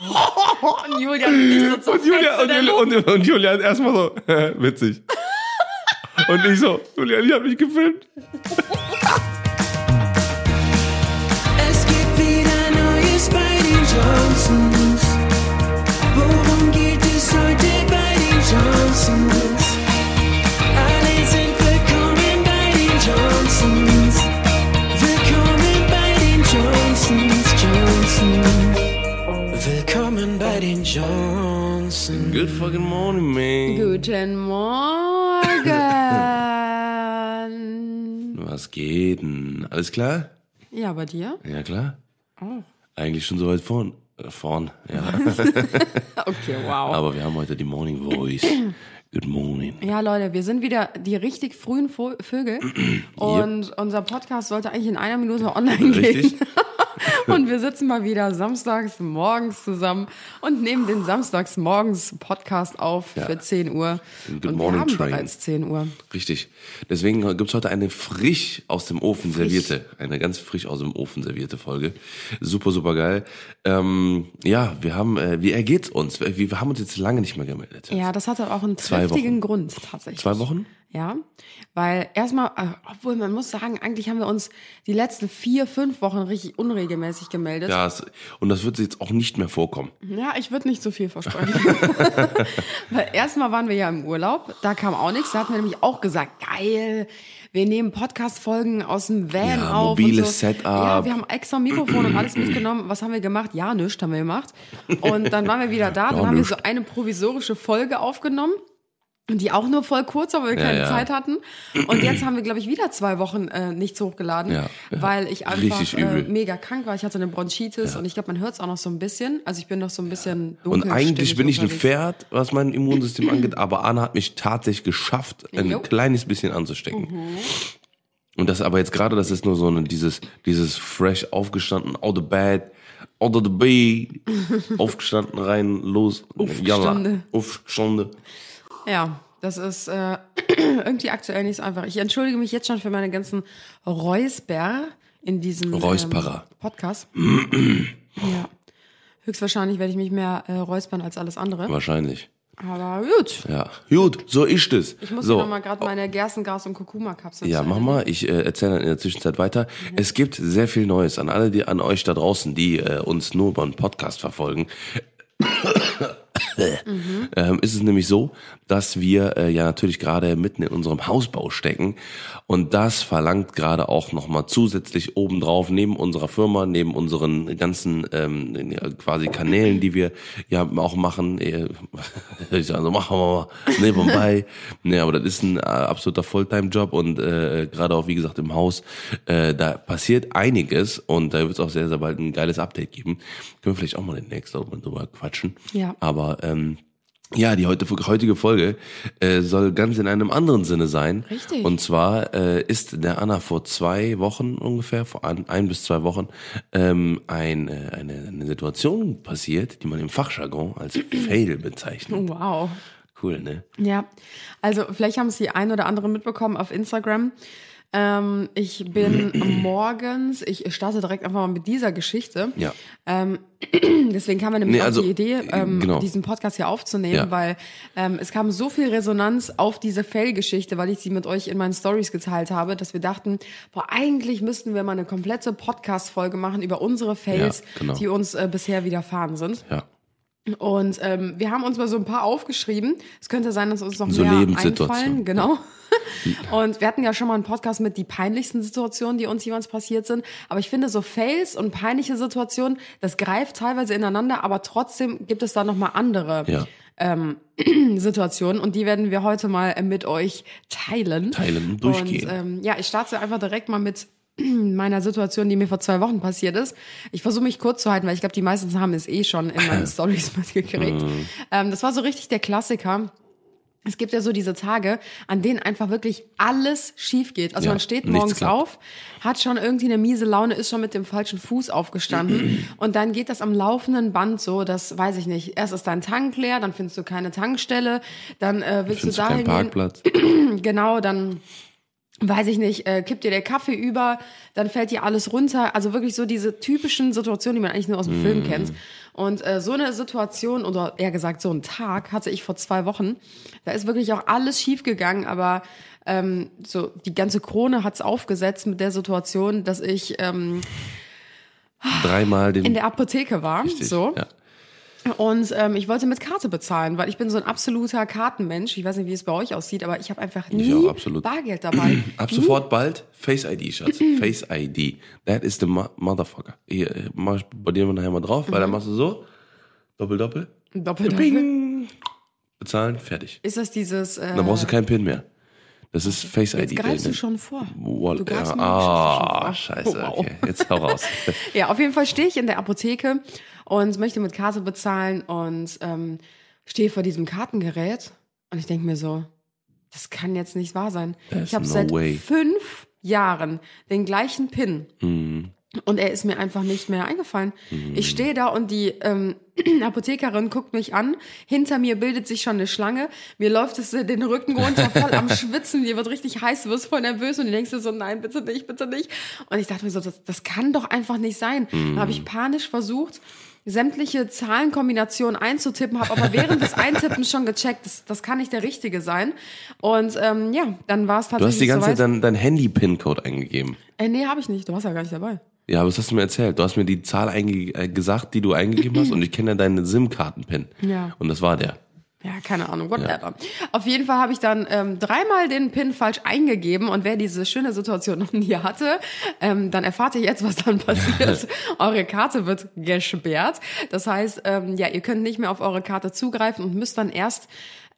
Und Julian nicht so Und Julia, und, Julia, und, und Julian erstmal so, witzig. Und ich so, Julian, ich hab mich gefilmt. Es gibt wieder Neues bei den Johnsons. Worum geht es heute bei den Johnsons? Good fucking morning, man. Guten Morgen. Was geht denn? Alles klar? Ja, bei dir? Ja, klar. Oh. Eigentlich schon so weit vorn. Äh, vorn, ja. Okay, wow. Aber wir haben heute die Morning Voice. Good morning. Ja, Leute, wir sind wieder die richtig frühen Vögel. Und unser Podcast sollte eigentlich in einer Minute online Richtig? gehen. Und wir sitzen mal wieder samstags morgens zusammen und nehmen den samstags morgens Podcast auf Ja. für 10 Uhr. Good und wir Morning haben Train. bereits 10 Uhr. Richtig. Deswegen gibt's heute eine frisch aus dem Ofen Frisch. servierte, eine ganz frisch aus dem Ofen servierte Folge. Super, super geil. Ähm, ja, wir haben, äh, wie ergeht's uns? Wir, wir haben uns jetzt lange nicht mehr gemeldet. Ja, das hatte auch einen triftigen. Grund tatsächlich. Zwei Wochen? Ja, weil erstmal, äh, obwohl man muss sagen, eigentlich haben wir uns die letzten vier, fünf Wochen richtig unregelmäßig gemeldet. Ja, und das wird jetzt auch nicht mehr vorkommen. Ja, ich würde nicht so viel versprechen. Weil erstmal waren wir ja im Urlaub, da kam auch nichts. Da hatten wir nämlich auch gesagt, geil, wir nehmen Podcast-Folgen aus dem Van Ja, auf. mobiles so. Setup. Ja, wir haben extra Mikrofon und alles mitgenommen. Was haben wir gemacht? Ja, nichts haben wir gemacht. Und dann waren wir wieder da, dann Ja, haben wir nischt. so eine provisorische Folge aufgenommen. Und die auch nur voll kurz, aber wir Ja, keine ja. Zeit hatten. Und jetzt haben wir, glaube ich, wieder zwei Wochen äh, nichts hochgeladen, Ja, ja. weil ich einfach äh, mega krank war. Ich hatte eine Bronchitis und ich glaube, man hört es auch noch so ein bisschen. Also ich bin noch so ein bisschen Und dunkel. eigentlich bin ich ein. Pferd, was mein Immunsystem angeht, aber Anna hat mich tatsächlich geschafft, ein Jo. Mhm. kleines bisschen anzustecken. Und das aber jetzt gerade, das ist nur so ein, dieses, dieses fresh aufgestanden, out of bed, out of the bed, aufgestanden rein, los, Aufgestanden. aufgestanden. Ja, das ist äh, irgendwie aktuell nicht so einfach. Ich entschuldige mich jetzt schon für meine ganzen Räusper in diesem. Ähm, Podcast. ja. Höchstwahrscheinlich werde ich mich mehr äh, räuspern als alles andere. Wahrscheinlich. Aber gut. Ja. Gut, so ist es. Ich muss so. noch mal gerade meine Gerstengras- und Kurkuma-Kapseln Ja, mach mal. Ich äh, erzähle dann in der Zwischenzeit weiter. Es gibt sehr viel Neues an alle, die an euch da draußen, die äh, uns nur beim Podcast verfolgen. ähm, ist es nämlich so, dass wir äh, ja natürlich gerade mitten in unserem Hausbau stecken und das verlangt gerade auch nochmal zusätzlich obendrauf neben unserer Firma, neben unseren ganzen ähm, ja, quasi Kanälen, die wir ja auch machen. Äh, ich sage so, machen wir mal nebenbei. nee, aber das ist ein äh, absoluter Fulltime-Job und äh, gerade auch wie gesagt im Haus, äh, da passiert einiges und da wird es auch sehr, sehr bald ein geiles Update geben. Können wir vielleicht auch mal demnächst auch mal drüber quatschen. Ja. Aber ähm, ja, die heute, heutige Folge äh, soll ganz in einem anderen Sinne sein. Richtig. Und zwar äh, ist der Anna vor zwei Wochen ungefähr, vor ein, ein bis zwei Wochen, ähm, ein, äh, eine, eine Situation passiert, die man im Fachjargon als Fail bezeichnet. Wow. Cool, ne? Ja, also vielleicht haben es die ein oder andere mitbekommen auf Instagram. Ähm, ich bin morgens, ich starte direkt einfach mal mit dieser Geschichte. Ja. Ähm, deswegen kam mir nämlich Nee, also, auch die Idee, ähm, genau. diesen Podcast hier aufzunehmen, Ja. weil ähm, es kam so viel Resonanz auf diese Fail-Geschichte, weil ich sie mit euch in meinen Stories geteilt habe, dass wir dachten, boah, eigentlich müssten wir mal eine komplette Podcast-Folge machen über unsere Fails, Ja, genau. die uns äh, bisher widerfahren sind. Ja. Und ähm, wir haben uns mal so ein paar aufgeschrieben. Es könnte sein, dass uns noch So mehr einfallen. Genau. Und wir hatten ja schon mal einen Podcast mit die peinlichsten Situationen, die uns jemals passiert sind. Aber ich finde, so Fails und peinliche Situationen, das greift teilweise ineinander, aber trotzdem gibt es da noch mal andere Ja. Situationen. Und die werden wir heute mal äh, mit euch teilen. Teilen und durchgehen. Und, ähm, ja, ich starte einfach direkt mal mit meiner Situation, die mir vor zwei Wochen passiert ist. Ich versuche mich kurz zu halten, weil ich glaube, die meisten haben es eh schon in meinen Stories mitgekriegt. Mhm. ähm, das war so richtig der Klassiker. Es gibt ja so diese Tage, an denen einfach wirklich alles schief geht. Also Ja, man steht morgens auf, hat schon irgendwie eine miese Laune, ist schon mit dem falschen Fuß aufgestanden und dann geht das am laufenden Band so, das weiß ich nicht. Erst ist dein Tank leer, dann findest du keine Tankstelle, dann äh, willst du dahin keinen gehen. Parkplatz? Genau, dann weiß ich nicht, äh, kippt dir der Kaffee über, dann fällt dir alles runter. Also wirklich so diese typischen Situationen, die man eigentlich nur aus dem Mhm. Film kennt. Und äh, so eine Situation oder eher gesagt so einen Tag hatte ich vor zwei Wochen. Da ist wirklich auch alles schief gegangen, aber ähm, so die ganze Krone hat's aufgesetzt mit der Situation, dass ich ähm, Dreimal den. in der Apotheke war. Richtig, So. Ja. Und ähm, ich wollte mit Karte bezahlen, weil ich bin so ein absoluter Kartenmensch. Ich weiß nicht, wie es bei euch aussieht, aber ich habe einfach nie. Bargeld dabei. Ab Nie. sofort bald Face ID, Schatz. Face ID. That is the mo motherfucker. Hier, äh, mach ich bei dir nachher mal drauf, weil dann machst du so. Doppel, doppel. Doppelt. Bing. Bezahlen, fertig. Ist das dieses? Äh, Dann brauchst du keinen PIN mehr. Das ist Face jetzt ID. greifst du schon vor. Wall- Du greifst ja, mir ah, schon vor. scheiße. Oh, wow. Okay, jetzt hau raus. Ja, auf jeden Fall stehe ich in der Apotheke und möchte mit Karte bezahlen und ähm, stehe vor diesem Kartengerät und ich denke mir so, das kann jetzt nicht wahr sein. There's ich habe no seit way. fünf Jahren den gleichen PIN. Hm. Und er ist mir einfach nicht mehr eingefallen. Mhm. Ich stehe da und die ähm, Apothekerin guckt mich an. Hinter mir bildet sich schon eine Schlange. Mir läuft es äh, den Rücken runter, voll am Schwitzen. Dir wird richtig heiß, du wirst voll nervös und du denkst dir so, nein, bitte nicht, bitte nicht. Und ich dachte mir so, das, das kann doch einfach nicht sein. Dann habe ich panisch versucht, sämtliche Zahlenkombinationen einzutippen, habe aber während des Eintippens schon gecheckt, das, das kann nicht der richtige sein. Und ähm, ja, dann war es Du tatsächlich hast die ganze soweit. Zeit dein, dein Handy-PIN-Code eingegeben. äh, nee, habe ich nicht. Du warst ja gar nicht dabei. Ja, aber das hast du mir erzählt. Du hast mir die Zahl äh, gesagt, die du eingegeben hast und ich kenne ja deinen SIM-Karten-PIN. Ja. Und das war der. Ja, keine Ahnung, whatever. Auf jeden Fall habe ich dann ähm, dreimal den PIN falsch eingegeben und wer diese schöne Situation noch nie hatte, ähm, dann erfahrt ihr jetzt, was dann passiert. eure Karte wird gesperrt. Das heißt, ähm, ja, ihr könnt nicht mehr auf eure Karte zugreifen und müsst dann erst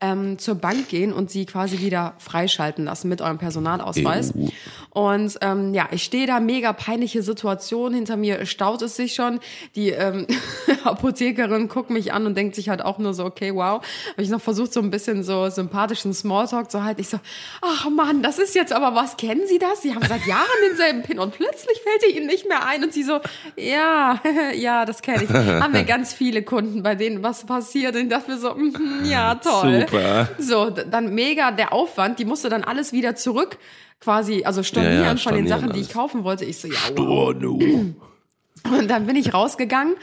ähm, zur Bank gehen und sie quasi wieder freischalten lassen mit eurem Personalausweis. EU. Und ähm, ja, ich stehe da, mega peinliche Situation. Hinter mir staut es sich schon. Die ähm, Apothekerin guckt mich an und denkt sich halt auch nur so, okay, wow. Habe ich noch versucht, so ein bisschen so sympathischen Smalltalk zu halten. Ich so, ach Mann, das ist jetzt aber was. Kennen Sie das? Sie haben seit Jahren denselben Pin und plötzlich fällt er Ihnen nicht mehr ein. Und sie so, ja, ja, das kenne ich. Haben wir ganz viele Kunden, bei denen was passiert. Und ich dachte mir so, mhm, ja, toll. Super. So, dann mega der Aufwand. Die musste dann alles wieder zurück quasi, also stornieren Ja, ja, von den stornieren Sachen, die ich alles. kaufen wollte. Ich so, ja, wow. Und dann bin ich rausgegangen.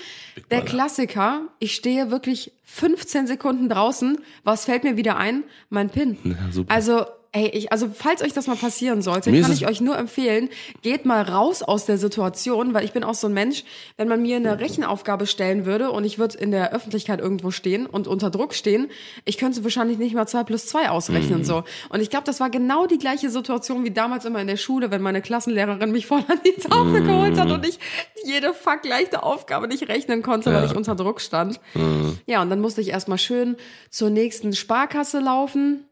Der Klassiker, ich stehe wirklich 15 Sekunden draußen. Was fällt mir wieder ein? Mein PIN. super. Also, ey, ich, also falls euch das mal passieren sollte, Mir kann ich euch nur empfehlen, geht mal raus aus der Situation, weil ich bin auch so ein Mensch, wenn man mir eine Rechenaufgabe stellen würde und ich würde in der Öffentlichkeit irgendwo stehen und unter Druck stehen, ich könnte wahrscheinlich nicht mal zwei plus zwei Mhm. ausrechnen, so. Und ich glaube, das war genau die gleiche Situation wie damals immer in der Schule, wenn meine Klassenlehrerin mich vorne an die Tafel geholt hat und ich jede fuck leichte Aufgabe nicht rechnen konnte, weil ich unter Druck stand. Ja, und dann musste ich erstmal schön zur nächsten Sparkasse laufen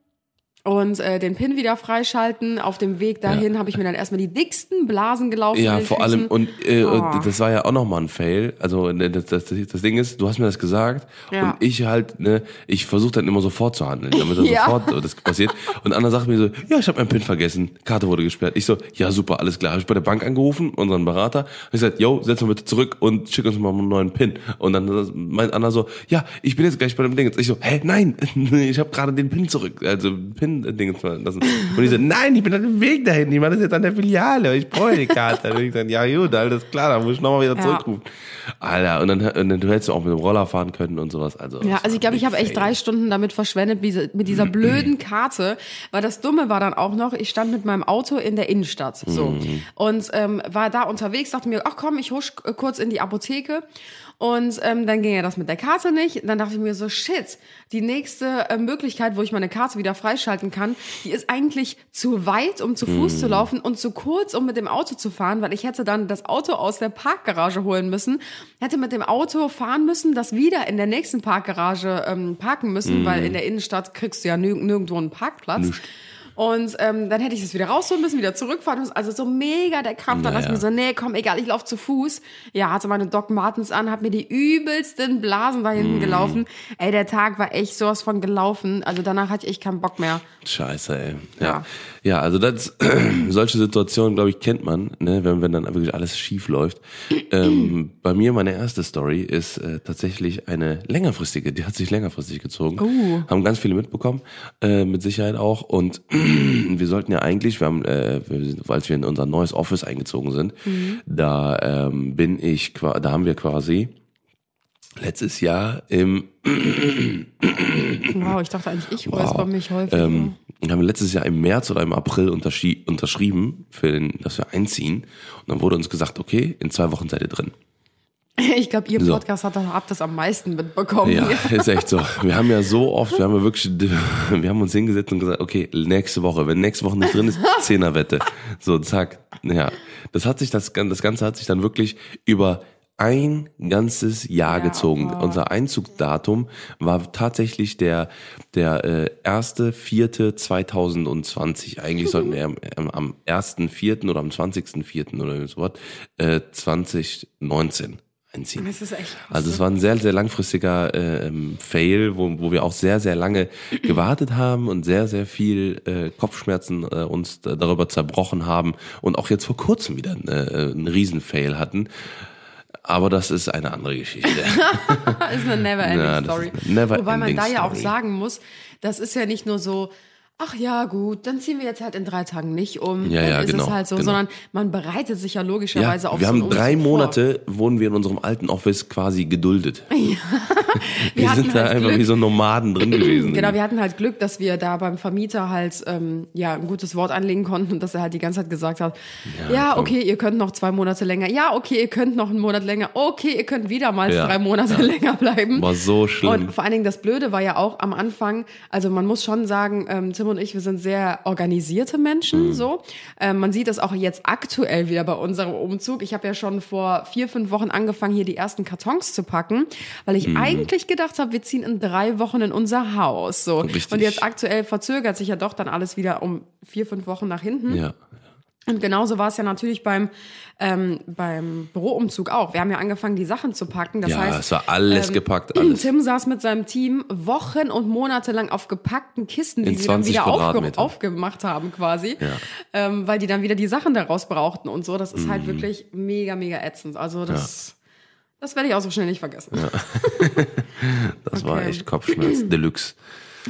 und äh, den PIN wieder freischalten. Auf dem Weg dahin habe ich mir dann erstmal die dicksten Blasen gelaufen. Ja, vor Füßen. allem, und äh, Oh. das war ja auch nochmal ein Fail. Also ne, das, das, das Ding ist, du hast mir das gesagt Ja. und ich halt, ne, ich versuche dann immer sofort zu handeln, damit das Ja. sofort das passiert. Und Anna sagt mir so, ja, ich habe meinen PIN vergessen, Karte wurde gesperrt. Ich so, ja super, alles klar. Habe ich bei der Bank angerufen, unseren Berater, hab ich gesagt, yo, setz mal bitte zurück und schick uns mal einen neuen PIN. Und dann meint Anna so, ja, ich bin jetzt gleich bei dem Ding. Ich so, hä, nein, ich habe gerade den PIN zurück, also PIN-Ding lassen. Und ich so, nein, ich bin auf dem Weg dahin, ich mache das jetzt an der Filiale, ich brauche die Karte. Und ich dann, ja gut, alles klar, dann muss ich nochmal wieder Ja. zurückrufen. Alter, und dann, und dann du hättest du auch mit dem Roller fahren können und sowas. Also, Ja, also ich glaube, ich habe echt drei Stunden damit verschwendet, mit dieser blöden Karte. Weil das Dumme war dann auch noch, ich stand mit meinem Auto in der Innenstadt. So. Und ähm, war da unterwegs, dachte mir, ach komm, ich husch äh, kurz in die Apotheke. Und ähm, dann ging ja das mit der Karte nicht. Dann dachte ich mir so, shit, die nächste äh, Möglichkeit, wo ich meine Karte wieder freischalten kann, die ist eigentlich zu weit, um zu Fuß zu laufen und zu kurz, um mit dem Auto zu fahren, weil ich hätte dann das Auto aus der Parkgarage holen müssen, hätte mit dem Auto fahren müssen, das wieder in der nächsten Parkgarage ähm, parken müssen, weil in der Innenstadt kriegst du ja nirg nirgendwo einen Parkplatz. Und ähm, dann hätte ich das wieder rausholen müssen, wieder zurückfahren müssen. Also so mega der Krampf. Dann Ja, dachte ich mir so, nee, komm, egal, ich laufe zu Fuß. Ja, hatte meine Doc Martens an, hab mir die übelsten Blasen da hinten gelaufen. Ey, der Tag war echt sowas von gelaufen. Also danach hatte ich echt keinen Bock mehr. Scheiße, ey. Ja. Ja. Ja, also das, solche Situationen, glaube ich, kennt man, ne, wenn, wenn dann wirklich alles schief läuft. Ähm, bei mir, meine erste Story ist äh, tatsächlich eine längerfristige, die hat sich längerfristig gezogen. Uh. Haben ganz viele mitbekommen, äh, mit Sicherheit auch. Und wir sollten ja eigentlich, wir haben, äh, wir, als wir in unser neues Office eingezogen sind, da ähm, bin ich, da haben wir quasi letztes Jahr im Wow, ich dachte eigentlich, ich räusper mich häufig. ähm, wir haben letztes Jahr im März oder im April unterschri unterschrieben, für den, dass wir einziehen. Und dann wurde uns gesagt, okay, in zwei Wochen seid ihr drin. ich glaube, ihr so. Podcast hat doch ab das am meisten mitbekommen. Ja, ist echt so. Wir haben ja so oft, wir haben ja wirklich, wir haben uns hingesetzt und gesagt, okay, nächste Woche, wenn nächste Woche nicht drin ist, Zehnerwette. So, zack. Ja. Das hat sich, das, das Ganze hat sich dann wirklich über ein ganzes Jahr Ja, gezogen. wow. Unser Einzugsdatum war tatsächlich der der äh, erste vierte 2020. Eigentlich sollten wir am, am, am ersten vierten oder am 20. vierten oder so was äh, 2019 einziehen. Das ist echt. Also es war ein sehr, sehr langfristiger ähm, Fail, wo, wo wir auch sehr, sehr lange gewartet haben und sehr, sehr viel äh, Kopfschmerzen äh, uns da- darüber zerbrochen haben und auch jetzt vor kurzem wieder äh, einen Riesenfail hatten. Aber das ist eine andere Geschichte. ist eine never-ending Ja, das Story. ist eine never Wobei man da ja auch story. sagen muss, das ist ja nicht nur so, ach ja, gut, dann ziehen wir jetzt halt in drei Tagen nicht um. Ja, ja, ist genau, es halt so, genau. sondern man bereitet sich ja Ja, logischerweise auf wir so haben drei Umzug Monate, wurden wir in unserem alten Office quasi geduldet. wir hatten sind da halt einfach Glück. wie so Nomaden drin gewesen. Genau, wir hatten halt Glück, dass wir da beim Vermieter halt ähm, ja ein gutes Wort anlegen konnten und dass er halt die ganze Zeit gesagt hat, ja, komm. okay, ihr könnt noch zwei Monate länger, ja, okay, ihr könnt noch einen Monat länger, okay, ihr könnt wieder mal Ja, drei Monate länger bleiben. War so schlimm. Und vor allen Dingen das Blöde war ja auch am Anfang, also man muss schon sagen, ähm, Tim und ich, wir sind sehr organisierte Menschen, so. Ähm, man sieht das auch jetzt aktuell wieder bei unserem Umzug. Ich habe ja schon vor vier, fünf Wochen angefangen, hier die ersten Kartons zu packen, weil ich eigentlich gedacht habe, wir ziehen in drei Wochen in unser Haus, so. Richtig. Und jetzt aktuell verzögert sich ja doch dann alles wieder um vier, fünf Wochen nach hinten. ja. Und genauso war es ja natürlich beim, ähm, beim Büroumzug auch. Wir haben ja angefangen, die Sachen zu packen. Das ja, heißt, es war alles ähm, gepackt, alles. Tim saß mit seinem Team Wochen und Monate lang auf gepackten Kisten, die In sie dann 20 wieder aufge aufgemacht haben quasi, ähm, weil die dann wieder die Sachen daraus brauchten und so. Das ist Mhm. halt wirklich mega, mega ätzend. Also das, das werde ich auch so schnell nicht vergessen. Das war okay. echt Kopfschmerz Deluxe.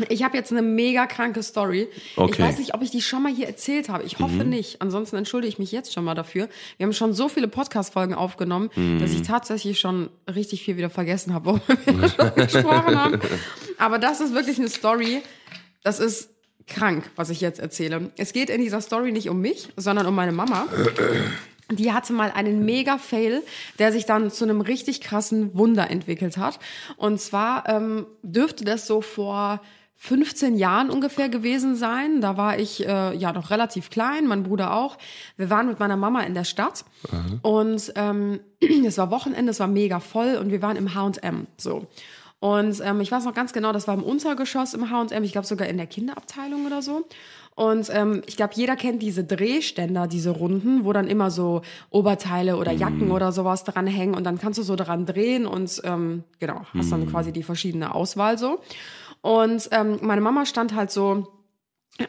Ich habe jetzt eine mega kranke Story. Ich Okay. Mhm. weiß nicht, ob ich die schon mal hier erzählt habe. Ich hoffe nicht. Ansonsten entschuldige ich mich jetzt schon mal dafür. Wir haben schon so viele Podcast-Folgen aufgenommen, dass Mhm. ich tatsächlich schon richtig viel wieder vergessen habe, worüber wir schon gesprochen haben. Aber das ist wirklich eine Story. Das ist krank, was ich jetzt erzähle. Es geht in dieser Story nicht um mich, sondern um meine Mama. Die hatte mal einen Mega-Fail, der sich dann zu einem richtig krassen Wunder entwickelt hat. Und zwar ähm, dürfte das so vor 15 Jahren ungefähr gewesen sein. Da war ich äh, ja noch relativ klein, mein Bruder auch. Wir waren mit meiner Mama in der Stadt und ähm, es war Wochenende, es war mega voll und wir waren im H&M so. Und ähm, ich weiß noch ganz genau, das war im Untergeschoss im H&M, ich glaube sogar in der Kinderabteilung oder so. Und ähm, ich glaube, jeder kennt diese Drehständer, diese Runden, wo dann immer so Oberteile oder Jacken oder sowas dran hängen und dann kannst du so dran drehen und ähm, genau, hast dann quasi die verschiedene Auswahl so. Und ähm, meine Mama stand halt so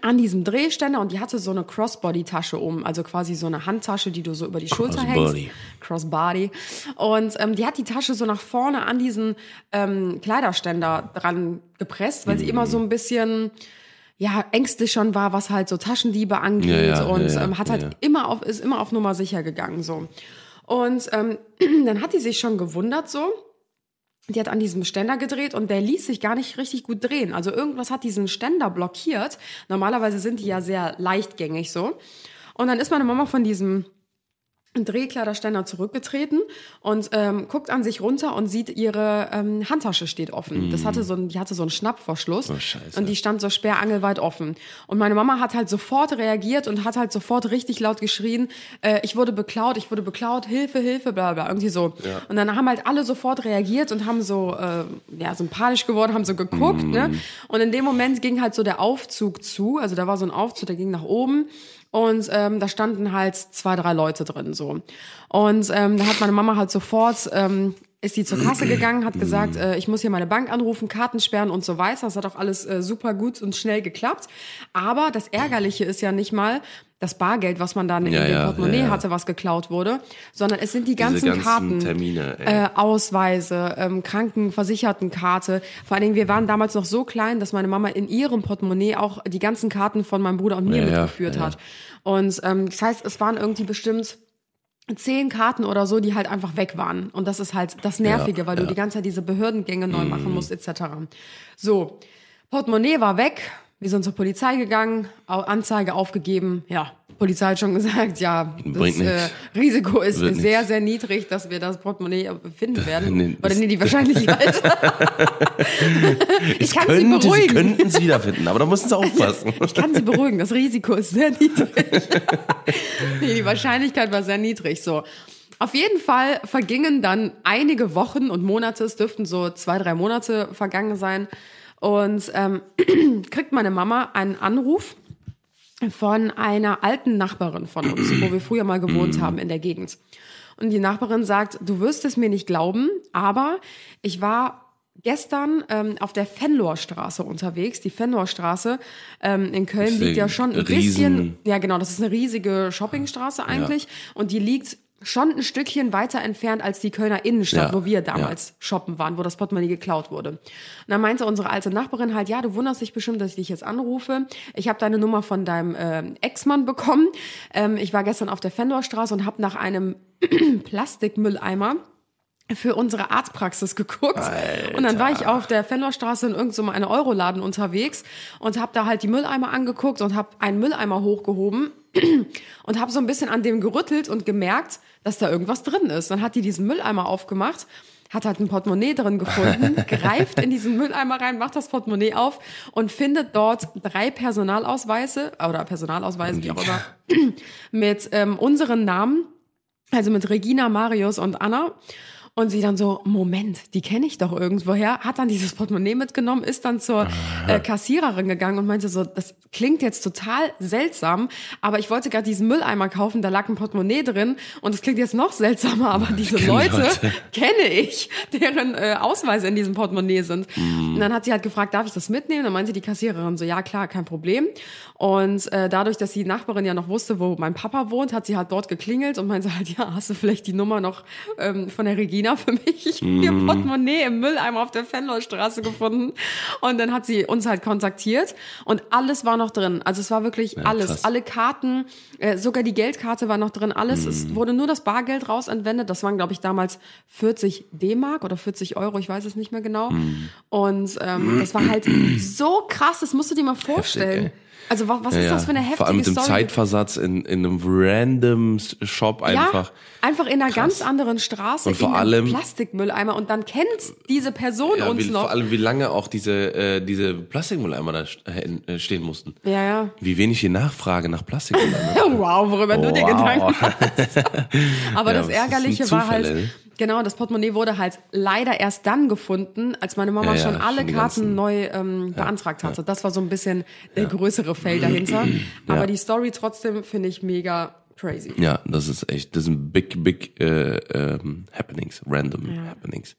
an diesem Drehständer und die hatte so eine Crossbody-Tasche um, also quasi so eine Handtasche, die du so über die Schulter Crossbody. hängst. Crossbody. Und ähm, die hat die Tasche so nach vorne an diesen ähm, Kleiderständer dran gepresst, weil sie immer so ein bisschen ja ängstlich schon war, was halt so Taschendiebe angeht Ja, ja, und ja, ähm, hat halt immer auf ist immer auf Nummer sicher gegangen so. Und ähm, dann hat die sich schon gewundert so, die hat an diesem Ständer gedreht und der ließ sich gar nicht richtig gut drehen. Also irgendwas hat diesen Ständer blockiert. Normalerweise sind die ja sehr leichtgängig so. Und dann ist meine Mama von diesem Drehkleiderständer zurückgetreten und ähm, guckt an sich runter und sieht, ihre ähm, Handtasche steht offen. Das hatte so ein, die hatte so einen Schnappverschluss Mm. Oh, und die stand so sperrangelweit offen. Und meine Mama hat halt sofort reagiert und hat halt sofort richtig laut geschrien, äh, ich wurde beklaut, ich wurde beklaut, Hilfe, Hilfe, bla bla, irgendwie so. Und dann haben halt alle sofort reagiert und haben so, äh, ja, so panisch geworden, haben so geguckt, Mm. ne? Und in dem Moment ging halt so der Aufzug zu, also da war so ein Aufzug, der ging nach oben. Und ähm, da standen halt zwei, drei Leute drin so. Und ähm, da hat meine Mama halt sofort, ähm, ist die zur Kasse gegangen, hat gesagt, äh, ich muss hier meine Bank anrufen, Karten sperren und so weiter. Das hat auch alles äh, super gut und schnell geklappt. Aber das Ärgerliche ist ja nicht mal das Bargeld, was man dann in Ja, dem ja, Portemonnaie ja, hatte, was geklaut wurde, sondern es sind die ganzen, ganzen Karten, Termine, äh, Ausweise, ähm, Krankenversichertenkarte. Vor allen Dingen, wir waren damals noch so klein, dass meine Mama in ihrem Portemonnaie auch die ganzen Karten von meinem Bruder und mir mitgeführt hat. Und ähm, das heißt, es waren irgendwie bestimmt zehn Karten oder so, die halt einfach weg waren. Und das ist halt das Nervige, Ja, weil du ja. die ganze Zeit diese Behördengänge neu machen musst, etc. So, Portemonnaie war weg. Wir sind zur Polizei gegangen, Anzeige aufgegeben. Ja, Polizei hat schon gesagt, ja, das Bringt äh, nichts. Risiko ist Wird sehr, nichts. sehr niedrig, dass wir das Portemonnaie finden werden. Nee, Oder das- nee, die Wahrscheinlichkeit. ich kann sie Könnte, sie beruhigen. könnten es wiederfinden, aber da müssen sie aufpassen. Ich kann Sie beruhigen, das Risiko ist sehr niedrig. nee, die Wahrscheinlichkeit war sehr niedrig. So. Auf jeden Fall vergingen dann einige Wochen und Monate, es dürften so zwei, drei Monate vergangen sein. Und ähm, kriegt meine Mama einen Anruf von einer alten Nachbarin von uns, wo wir früher mal gewohnt haben in der Gegend. Und die Nachbarin sagt, du wirst es mir nicht glauben, aber ich war gestern ähm, auf der Fenlorstraße unterwegs. Die Fenlorstraße ähm, in Köln liegt ja schon ein riesen- bisschen, ja genau, das ist eine riesige Shoppingstraße eigentlich und die liegt schon ein Stückchen weiter entfernt als die Kölner Innenstadt, Ja, wo wir damals shoppen waren, wo das Portemonnaie geklaut wurde. Und dann meinte unsere alte Nachbarin halt, ja, du wunderst dich bestimmt, dass ich dich jetzt anrufe. Ich habe deine Nummer von deinem ähm, Ex-Mann bekommen. Ähm, ich war gestern auf der Fendorstraße und habe nach einem Plastikmülleimer für unsere Arztpraxis geguckt. Und dann war ich auf der Fenlorstraße in irgendeinem so eine Euroladen unterwegs und habe da halt die Mülleimer angeguckt und habe einen Mülleimer hochgehoben und habe so ein bisschen an dem gerüttelt und gemerkt, dass da irgendwas drin ist. Dann hat die diesen Mülleimer aufgemacht, hat halt ein Portemonnaie drin gefunden, greift in diesen Mülleimer rein, macht das Portemonnaie auf und findet dort drei Personalausweise oder Personalausweise, wie auch immer, mit ähm, unseren Namen, also mit Regina, Marius und Anna. Und sie dann so, Moment, die kenne ich doch irgendwoher, hat dann dieses Portemonnaie mitgenommen, ist dann zur äh, Kassiererin gegangen und meinte so, das klingt jetzt total seltsam, aber ich wollte gerade diesen Mülleimer kaufen, da lag ein Portemonnaie drin und es klingt jetzt noch seltsamer, aber diese Leute, Leute. kenne ich, deren äh, Ausweise in diesem Portemonnaie sind. Mhm. Und dann hat sie halt gefragt, darf ich das mitnehmen? Dann meinte die Kassiererin so, ja klar, kein Problem. Und äh, dadurch, dass die Nachbarin ja noch wusste, wo mein Papa wohnt, hat sie halt dort geklingelt und meinte halt, ja, hast du vielleicht die Nummer noch ähm, von der Regina für mich? Ich habe ihr Mhm. Portemonnaie im Mülleimer auf der Fenlorstraße gefunden. Und dann hat sie uns halt kontaktiert und alles war noch drin. Also es war wirklich alles. krass. Alle Karten, äh, sogar die Geldkarte war noch drin, alles. Mhm. Es wurde nur das Bargeld raus entwendet. Das waren, glaube ich, damals 40 D-Mark oder 40 Euro, ich weiß es nicht mehr genau. Mhm. Und ähm, das war halt so krass, das musst du dir mal vorstellen. ey. Also was, was ist das für eine heftige Vor allem mit dem Story? Zeitversatz in, in einem random Shop einfach. Ja, einfach in einer ganz anderen Straße, Und vor in einem allem- Plastikmülleimer und dann kennt diese Person Ja, uns wie, noch. vor allem, wie lange auch diese, äh, diese Plastikmülleimer da st- äh, stehen mussten. ja, ja. Wie wenig die Nachfrage nach Plastikmülleimern. Wow, worüber du dir Wow. Gedanken machst. Aber Ja, das Ärgerliche war halt? Genau, das Portemonnaie wurde halt leider erst dann gefunden, als meine Mama Ja, ja, schon alle schon Karten neu ähm, beantragt hatte. Das war so ein bisschen der größere Fail dahinter. Aber die Story trotzdem finde ich mega crazy. Ja, das ist echt, das sind big, big äh, ähm, Happenings, random Happenings.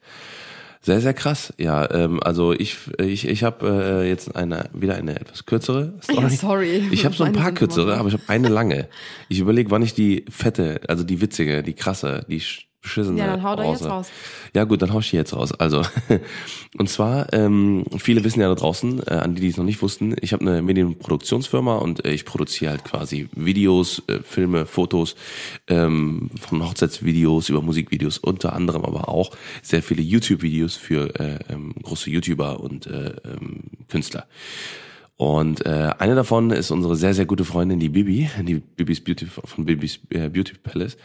Sehr, sehr krass. Ja, ähm, also ich, ich, ich habe äh, jetzt eine wieder eine etwas kürzere Story. Ja, sorry. Ich habe so ein paar kürzere, aber ich habe eine lange. Ich überlege, wann ich die fette, also die witzige, die krasse, die beschissene Ja, dann hau doch jetzt rause. raus. Ja gut, dann hau ich die jetzt raus. Also und zwar ähm, viele wissen ja da draußen, äh, an die, die es noch nicht wussten, ich habe eine Medienproduktionsfirma und äh, ich produziere halt quasi Videos, äh, Filme, Fotos, ähm, von Hochzeitsvideos über Musikvideos, unter anderem aber auch sehr viele YouTube-Videos für äh, ähm, große YouTuber und äh, ähm, Künstler. Und äh, eine davon ist unsere sehr, sehr gute Freundin, die Bibi, die Bibis Beauty von Bibis äh, Beauty Palace.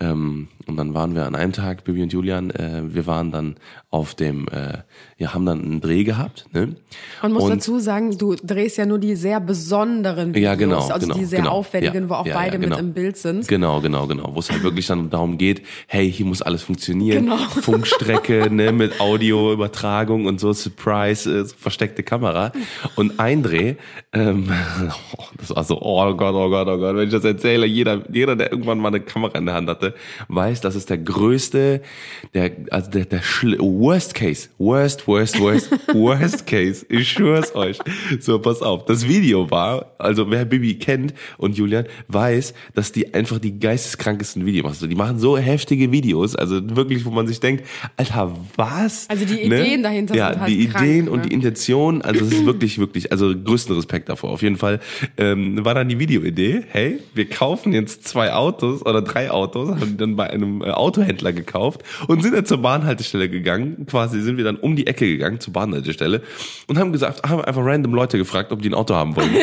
Ähm, und dann waren wir an einem Tag, Bibi und Julian, äh, wir waren dann auf dem, äh, ja, haben dann einen Dreh gehabt. Ne? Man muss Und- dazu sagen, du drehst ja nur die sehr besonderen Videos, Ja, genau, also genau, die sehr genau. aufwendigen, Ja, wo auch ja, beide ja, genau. mit im Bild sind. Genau, genau, genau. Wo es halt wirklich dann darum geht, hey, hier muss alles funktionieren. Genau. Funkstrecke, ne, mit Audioübertragung und so, Surprise, äh, so versteckte Kamera. Und ein Dreh, ähm, das war so, oh Gott, oh Gott, oh Gott, wenn ich das erzähle, jeder, jeder, der irgendwann mal eine Kamera in der Hand hatte, weiß, das ist der größte, der, also der, der Worst Case, Worst, Worst, Worst, Worst Case. Ich schwör's euch. So, pass auf. Das Video war, also wer Bibi kennt und Julian weiß, dass die einfach die geisteskrankesten Videos machen. Also die machen so heftige Videos, also wirklich, wo man sich denkt, Alter, was? Also die Ideen dahinter ja, sind halt die krank, Ideen und ne? die Intention, also es ist wirklich, wirklich, also größten Respekt davor. Auf jeden Fall ähm, war dann die Videoidee, hey, wir kaufen jetzt zwei Autos oder drei Autos, die dann bei einem äh, Autohändler gekauft und sind dann zur Bahnhaltestelle gegangen. Quasi sind wir dann um die Ecke gegangen zur Bahnhaltestelle und haben gesagt, haben einfach random Leute gefragt, ob die ein Auto haben wollen.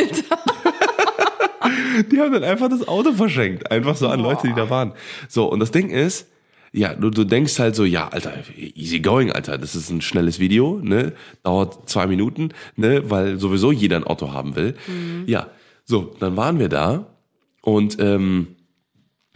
Die haben dann einfach das Auto verschenkt. Einfach so an Leute, die da waren. So, und das Ding ist, ja, du, du denkst halt so, ja, Alter, easy going, Alter, das ist ein schnelles Video, ne? Dauert zwei Minuten, ne? Weil sowieso jeder ein Auto haben will. Ja, so, dann waren wir da und ähm,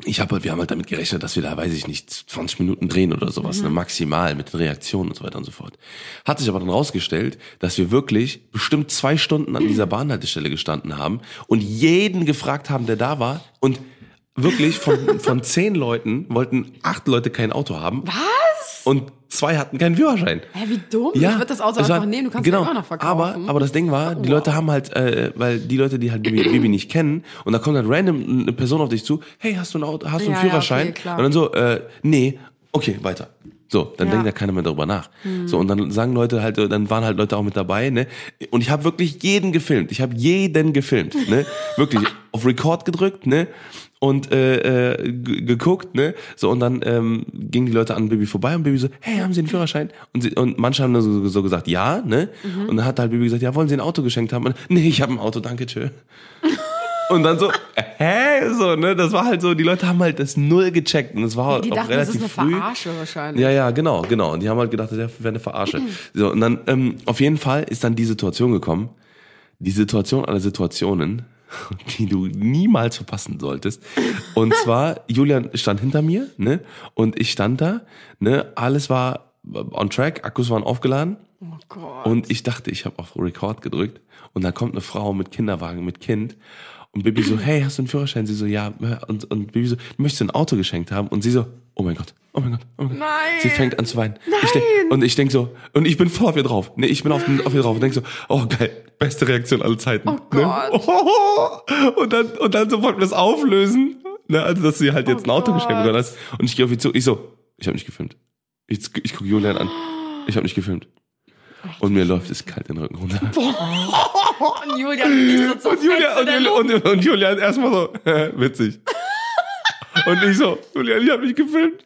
ich habe, wir haben halt damit gerechnet, dass wir da, weiß ich nicht, 20 Minuten drehen oder sowas, ne, maximal mit den Reaktionen und so weiter und so fort. Hat sich aber dann rausgestellt, dass wir wirklich bestimmt zwei Stunden an dieser Bahnhaltestelle gestanden haben und jeden gefragt haben, der da war und wirklich von, von zehn Leuten wollten acht Leute kein Auto haben Was? Und zwei hatten keinen Führerschein. Hä, wie dumm. ich würde das Auto einfach nehmen, du kannst genau, es immer noch verkaufen. Aber, aber das Ding war, die Leute haben halt, äh, weil die Leute, die halt Bibi, Bibi nicht kennen, und da kommt halt random eine Person auf dich zu, hey, hast du ein Auto, hast du einen Ja, ja, Führerschein? okay, klar. und dann so, äh, nee, okay, weiter. So, dann Ja. denkt ja keiner mehr darüber nach. So, und dann sagen Leute halt, dann waren halt Leute auch mit dabei, ne? Und ich habe wirklich jeden gefilmt. Ich habe jeden gefilmt, ne? Wirklich auf Record gedrückt, ne? Und äh, äh, geguckt, ne? So, und dann ähm, gingen die Leute an Bibi vorbei und Bibi so, hey, haben Sie einen Führerschein? Und, sie, und manche haben dann so, so gesagt, ja, ne? Und dann hat halt Bibi gesagt, ja, wollen Sie ein Auto geschenkt haben? Und, nee, ich habe ein Auto, danke, tschö. Und dann so, hä? So, ne? Das war halt so, die Leute haben halt das null gecheckt und es war die auch dachten, das relativ ist eine früh. Verarsche wahrscheinlich. Ja, ja, genau, genau. Und die haben halt gedacht, das wäre eine Verarsche. So, und dann, ähm, auf jeden Fall ist dann die Situation gekommen, die Situation aller Situationen, die du niemals verpassen solltest. Und zwar, Julian stand hinter mir, ne? Und ich stand da, ne? Alles war on track, Akkus waren aufgeladen. Oh Gott. Und ich dachte, ich habe auf Record gedrückt und da kommt eine Frau mit Kinderwagen, mit Kind und Bibi so, hey, hast du einen Führerschein? Sie so, ja. Und, und Bibi so, möchtest du ein Auto geschenkt haben? Und sie so, oh mein Gott, oh mein Gott, oh mein Gott. Nein. Sie fängt an zu weinen. Ich denk, und ich denk so, und ich bin voll auf ihr drauf. Nee, ich bin auf, auf ihr drauf und denk so, oh geil, beste Reaktion aller Zeiten. Oh Gott. Ne? Und dann, und dann so wollten wir das auflösen. Ne? Also, dass sie halt jetzt ein Auto Oh geschenkt Gott. bekommen hat. Und ich gehe auf ihr zu, ich so, ich habe nicht gefilmt. Ich, ich gucke Julian an. Ich habe nicht gefilmt. Und mir läuft es kalt den Rücken runter. Und Julian nicht so Und Julian, und, Julian, und, und Julian erstmal so, witzig. Und ich so, Julian, ich habe nicht gefilmt.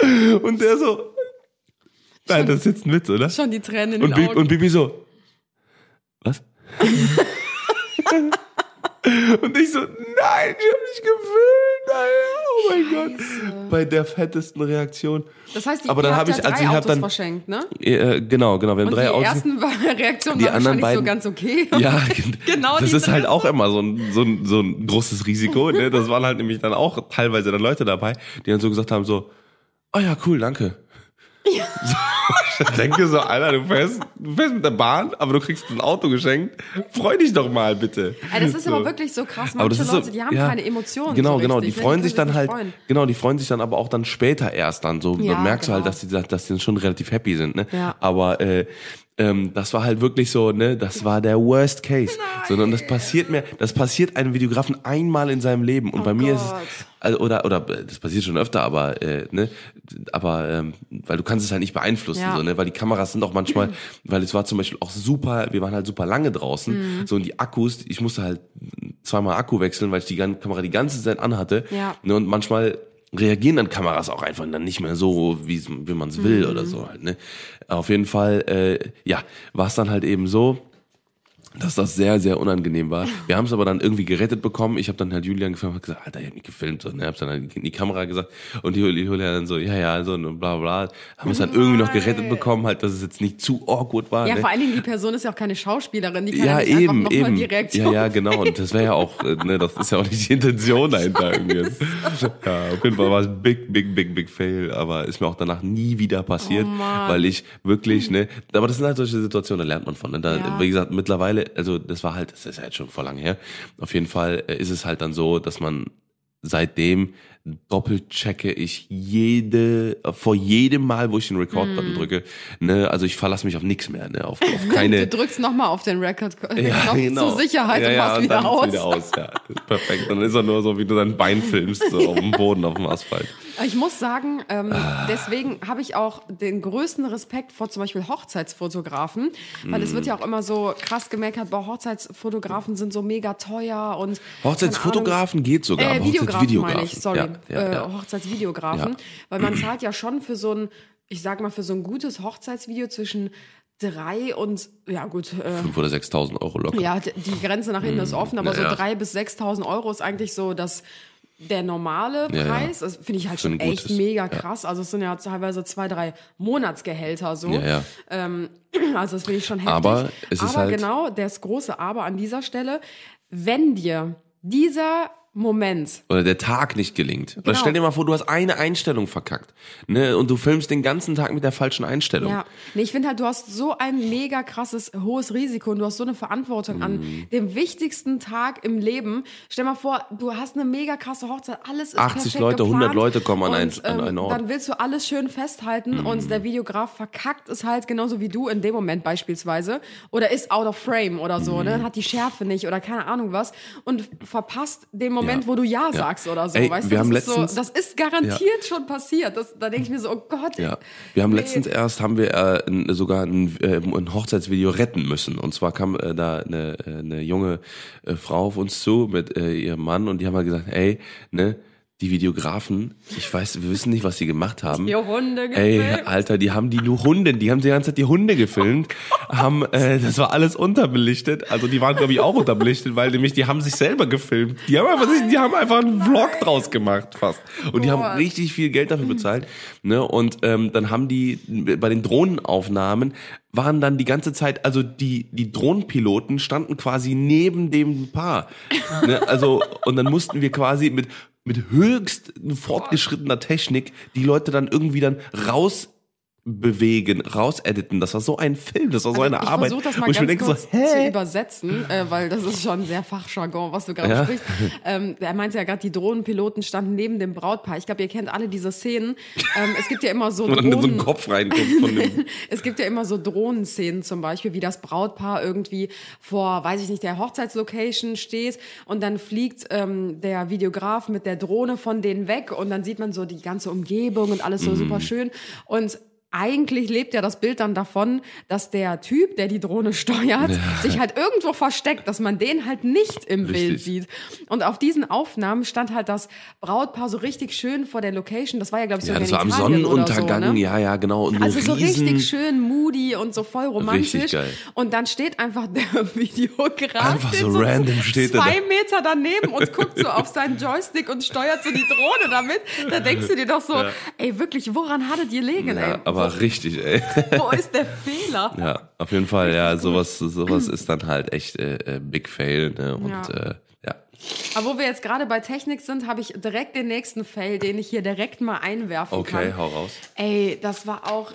Und der so, nein, das ist jetzt ein Witz, oder? schon die Tränen in Und, den Bibi, Augen. und Bibi so, was? und ich so, nein, ich habe nicht gefilmt. Nein, oh mein Gott. Bei der fettesten Reaktion. das heißt, die, aber dann ihr hab habt ich- also drei ich hab Autos dann- verschenkt, ne? Äh, genau, genau, wir haben Und drei die Autos. ersten Reaktionen Die waren anderen wahrscheinlich so beiden- ganz okay. Ja, Genau das ist halt auch immer so ein, so ein, so ein großes Risiko. Ne? Das waren halt nämlich dann auch teilweise dann Leute dabei, die dann so gesagt haben, so, oh ja, cool, danke. Ja. So, ich denke so, Alter, du fährst, du fährst mit der Bahn, aber du kriegst ein Auto geschenkt. Freu dich doch mal, bitte. Ey, das ist so. aber wirklich so krass. Aber Manche ist Leute, so, die haben ja, keine Emotionen. Genau, so genau. richtig, Die freuen sich dann halt, freuen. genau, die freuen sich dann aber auch dann später erst dann so. Ja, dann merkst du halt, genau. dass die, dass die schon relativ happy sind, ne? Ja. Aber äh, ähm, das war halt wirklich so, ne? Das war der Worst Case. Sondern das passiert mir, das passiert einem Videografen einmal in seinem Leben. Und bei mir ist es, Gott. also, oder oder äh, das passiert schon öfter, aber äh, ne, aber ähm, weil du kannst es halt nicht beeinflussen, Ja. so, ne? Weil die Kameras sind auch manchmal, weil es war zum Beispiel auch super, wir waren halt super lange draußen, Mhm. so und die Akkus, ich musste halt zweimal Akku wechseln, weil ich die Kamera die ganze Zeit anhatte. Ja. Ne, und manchmal reagieren dann Kameras auch einfach dann nicht mehr so, wie man es will Mhm. oder so halt. Ne? Auf jeden Fall, äh, ja, war es dann halt eben so, dass das sehr, sehr unangenehm war. Wir haben es aber dann irgendwie gerettet bekommen. Ich habe dann halt Julian gefilmt und hab gesagt, Alter, ich hab nicht gefilmt. So, ne? Hab's dann halt in die Kamera gesagt und Juli- Julian dann so, ja, ja, so und bla bla. Haben es dann irgendwie noch gerettet bekommen, halt, dass es jetzt nicht zu awkward war. Ja, ne? vor allen Dingen, die Person ist ja auch keine Schauspielerin. Die kann ja, Ja, nicht eben, einfach eben. die Reaktion. Ja, ja, genau. Und das wäre ja auch, äh, ne, das ist ja auch nicht die Intention dahinter irgendwie. Ja, auf jeden Fall war es big, big, big, big fail, aber ist mir auch danach nie wieder passiert, Oh weil ich wirklich, ne, aber das sind halt solche Situationen, da lernt man von. Ne? Da, Ja. Wie gesagt, mittlerweile, also das war halt, das ist ja jetzt schon vor lang her. Auf jeden Fall äh, ist es halt dann so, dass man seitdem doppelt checke ich jede, vor jedem Mal, wo ich den Record-Button Mhm. drücke, ne, also ich verlasse mich auf nichts mehr, ne, auf, auf keine, Du drückst nochmal auf den Record ja, Knopf genau. zur Sicherheit ja, und ja, machst und wieder dann aus. Wieder aus ja. Perfekt. Dann ist er nur so, wie du dein Bein filmst, so auf dem Boden, auf dem Asphalt. Ich muss sagen, ähm, deswegen habe ich auch den größten Respekt vor zum Beispiel Hochzeitsfotografen, weil es wird ja auch immer so krass gemeckert, boah, Hochzeitsfotografen sind so mega teuer und Hochzeitsfotografen geht sogar, äh, aber Videografen meine ich, sorry, Ja, ja, ja. Äh, Hochzeitsvideografen, weil man zahlt ja schon für so ein, ich sag mal, für so ein gutes Hochzeitsvideo zwischen drei und, ja gut, äh, 5.000 oder 6.000 Euro locker. ja, die Grenze nach hinten ist offen, aber Mhm. Ja, so ja. drei bis 6.000 Euro ist eigentlich so das der normale Ja, ja. Preis. Das finde ich halt schon echt gutes. mega krass. Also es sind ja teilweise zwei, drei Monatsgehälter so. Ja, ja. Ähm, also das finde ich schon heftig. Aber es ist Aber halt- genau, das große Aber an dieser Stelle, wenn dir dieser Moment Oder der Tag nicht gelingt. Oder Genau. stell dir mal vor, du hast eine Einstellung verkackt. Ne? Und du filmst den ganzen Tag mit der falschen Einstellung. Ja, nee, ich finde halt, du hast so ein mega krasses, hohes Risiko und du hast so eine Verantwortung Mhm. an dem wichtigsten Tag im Leben. Stell mal vor, du hast eine mega krasse Hochzeit, alles ist 80 perfekt Leute, geplant 100 Leute kommen an und, einen- an einen Ort. Mhm. Dann willst du alles schön festhalten und der Videograf verkackt es halt genauso wie du in dem Moment beispielsweise oder ist out of frame oder so, Mhm. ne? hat die Schärfe nicht oder keine Ahnung was und verpasst den Moment, Ja. wo du Ja, Ja. sagst oder so. Ey, weißt wir du, haben das, ist so, letztens- das ist garantiert schon passiert. Das, da denke ich mir so, oh Gott. Ja, wir haben Nee. letztens erst haben wir äh, sogar ein, äh, ein Hochzeitsvideo retten müssen. Und zwar kam äh, da eine, äh, eine junge äh, Frau auf uns zu mit äh, ihrem Mann und die haben halt gesagt, ey, ne, die Videografen, ich weiß, wir wissen nicht, was sie gemacht haben. Die Hunde Ey, gefilmt. Alter, die haben die nur Hunde, die haben die ganze Zeit die Hunde gefilmt, haben, äh, das war alles unterbelichtet. Also die waren, glaube ich, auch unterbelichtet, weil nämlich die haben sich selber gefilmt. Die haben einfach, die haben einfach einen Vlog draus gemacht, fast. Und die haben richtig viel Geld dafür bezahlt. Ne? Und ähm, dann haben die bei den Drohnenaufnahmen waren dann die ganze Zeit, also die die Drohnenpiloten standen quasi neben dem Paar. Ne? Also und dann mussten wir quasi mit mit höchst fortgeschrittener Technik die Leute dann irgendwie dann raus bewegen, rausediten. Das war so ein Film, das war so eine ich Arbeit. versuche das mal ich ganz denke kurz so, zu übersetzen, äh, weil das ist schon sehr Fachjargon, was du gerade Ja. sprichst. Ähm, er meinte ja gerade, die Drohnenpiloten standen neben dem Brautpaar. Ich glaube, ihr kennt alle diese Szenen. Ähm, es gibt ja immer so in so einen Drohnen... Kopf reinguckt von dem. Es gibt ja immer so Drohnenszenen zum Beispiel, wie das Brautpaar irgendwie vor, weiß ich nicht, der Hochzeitslocation steht und dann fliegt ähm, der Videograf mit der Drohne von denen weg und dann sieht man so die ganze Umgebung und alles so Mhm. super schön und eigentlich lebt ja das Bild dann davon, dass der Typ, der die Drohne steuert, sich halt irgendwo versteckt, dass man den halt nicht im Bild Richtig. sieht. Und auf diesen Aufnahmen stand halt das Brautpaar so richtig schön vor der Location. Das war ja, glaube ich, Ja, sogar das war am Sonnenuntergang, so, ne? ja, ja, genau. Und Also so richtig schön moody und so voll romantisch. Richtig geil. Und dann steht einfach der Videograf Einfach steht so random steht er zwei da. Meter daneben und guckt so auf seinen Joystick und steuert so die Drohne damit. Da denkst du dir doch so, ey wirklich, woran hattet ihr legen, Ja, ey? Aber richtig, ey. Wo ist der Fehler? Ja, auf jeden Fall, ja, sowas, sowas ist dann halt echt äh, äh, Big Fail, ne? Und Ja. äh, ja. Aber wo wir jetzt gerade bei Technik sind, habe ich direkt den nächsten Fail, den ich hier direkt mal einwerfen kann. Okay, hau raus. Ey, das war auch.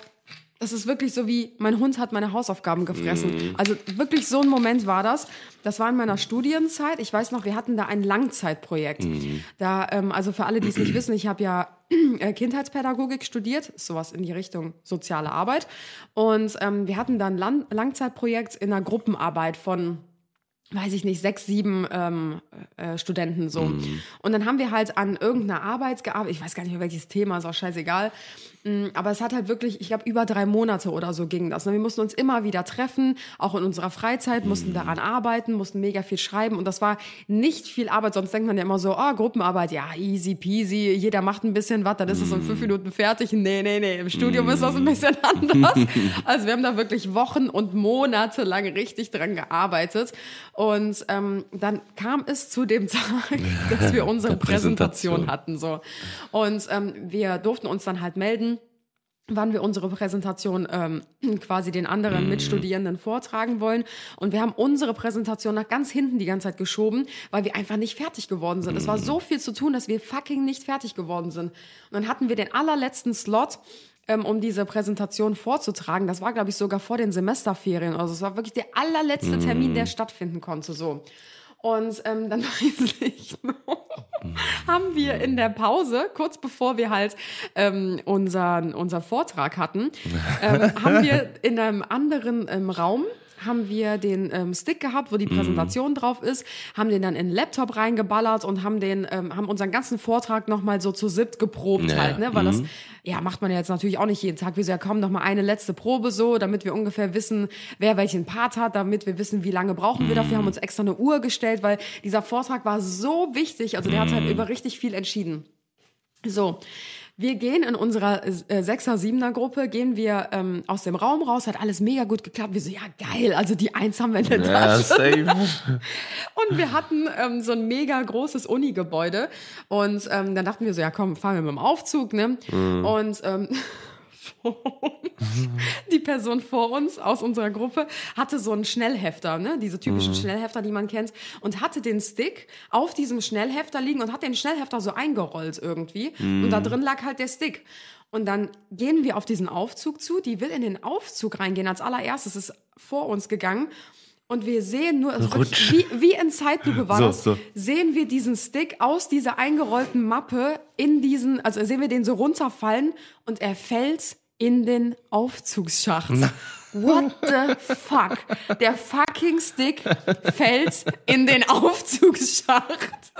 Das ist wirklich so wie, mein Hund hat meine Hausaufgaben gefressen. Mhm. Also wirklich so ein Moment war das. Das war in meiner Studienzeit. Ich weiß noch, wir hatten da ein Langzeitprojekt. Mhm. Da, ähm, also für alle, die es nicht wissen, ich habe ja Kindheitspädagogik studiert, sowas in die Richtung soziale Arbeit. Und ähm, wir hatten dann Lang Langzeitprojekt in einer Gruppenarbeit von weiß ich nicht, sechs, sieben ähm, äh, Studenten so. Und dann haben wir halt an irgendeiner Arbeit gearbeitet. Ich weiß gar nicht mehr, welches Thema, ist auch scheißegal. Mm, Aber es hat halt wirklich, ich glaube, über drei Monate oder so ging das. Und wir mussten uns immer wieder treffen, auch in unserer Freizeit, mussten daran arbeiten, mussten mega viel schreiben. Und das war nicht viel Arbeit, sonst denkt man ja immer so, oh, Gruppenarbeit, ja, easy peasy, jeder macht ein bisschen was, dann ist es in fünf Minuten fertig. Nee, nee, nee, im Studium ist das ein bisschen anders. Also wir haben da wirklich Wochen und Monate lang richtig dran gearbeitet. Und ähm, dann kam es zu dem Tag, dass wir unsere. Präsentation hatten. So. Und ähm, wir durften uns dann halt melden wann wir unsere Präsentation ähm, quasi den anderen Mitstudierenden vortragen wollen. Und wir haben unsere Präsentation nach ganz hinten die ganze Zeit geschoben, weil wir einfach nicht fertig geworden sind. Es war so viel zu tun, dass wir fucking nicht fertig geworden sind. Und dann hatten wir den allerletzten Slot, ähm, um diese Präsentation vorzutragen. Das war, glaube ich, sogar vor den Semesterferien. Also es war wirklich der allerletzte Termin, der stattfinden konnte. So. Und ähm, dann weiß ich noch, haben wir in der Pause, kurz bevor wir halt ähm, unseren, unseren Vortrag hatten, ähm, haben wir in einem anderen ähm, Raum haben wir den ähm, Stick gehabt, wo die Präsentation drauf ist, haben den dann in den Laptop reingeballert und haben den, ähm, haben unseren ganzen Vortrag nochmal so zu siebt geprobt Ja, halt, ne? Weil das, ja, macht man ja jetzt natürlich auch nicht jeden Tag. Wir so, ja komm, noch mal eine letzte Probe so, damit wir ungefähr wissen, wer welchen Part hat, damit wir wissen, wie lange brauchen wir dafür. Haben uns extra eine Uhr gestellt, weil dieser Vortrag war so wichtig. Also der hat halt über richtig viel entschieden. So. Wir gehen in unserer äh, Sechser, Siebener Gruppe, gehen wir ähm, aus dem Raum raus, hat alles mega gut geklappt. Wir so, ja geil, also die Eins haben wir in der Ja, Tasche. safe. Und wir hatten ähm, so ein mega großes Uni-Gebäude. Und ähm, dann dachten wir so, ja komm, fahren wir mit dem Aufzug, ne? Und ähm, die Person vor uns aus unserer Gruppe hatte so einen Schnellhefter, ne? diese typischen Schnellhefter, die man kennt, und hatte den Stick auf diesem Schnellhefter liegen und hat den Schnellhefter so eingerollt irgendwie. Und da drin lag halt der Stick. Und dann gehen wir auf diesen Aufzug zu. Die will in den Aufzug reingehen. Als allererstes ist vor uns gegangen. Und wir sehen nur, also wirklich, wie, wie in Zeitlupe war So, das, so. sehen wir diesen Stick aus dieser eingerollten Mappe in diesen, also sehen wir den so runterfallen und er fällt in den Aufzugsschacht. What the fuck? Der fucking Stick fällt in den Aufzugsschacht.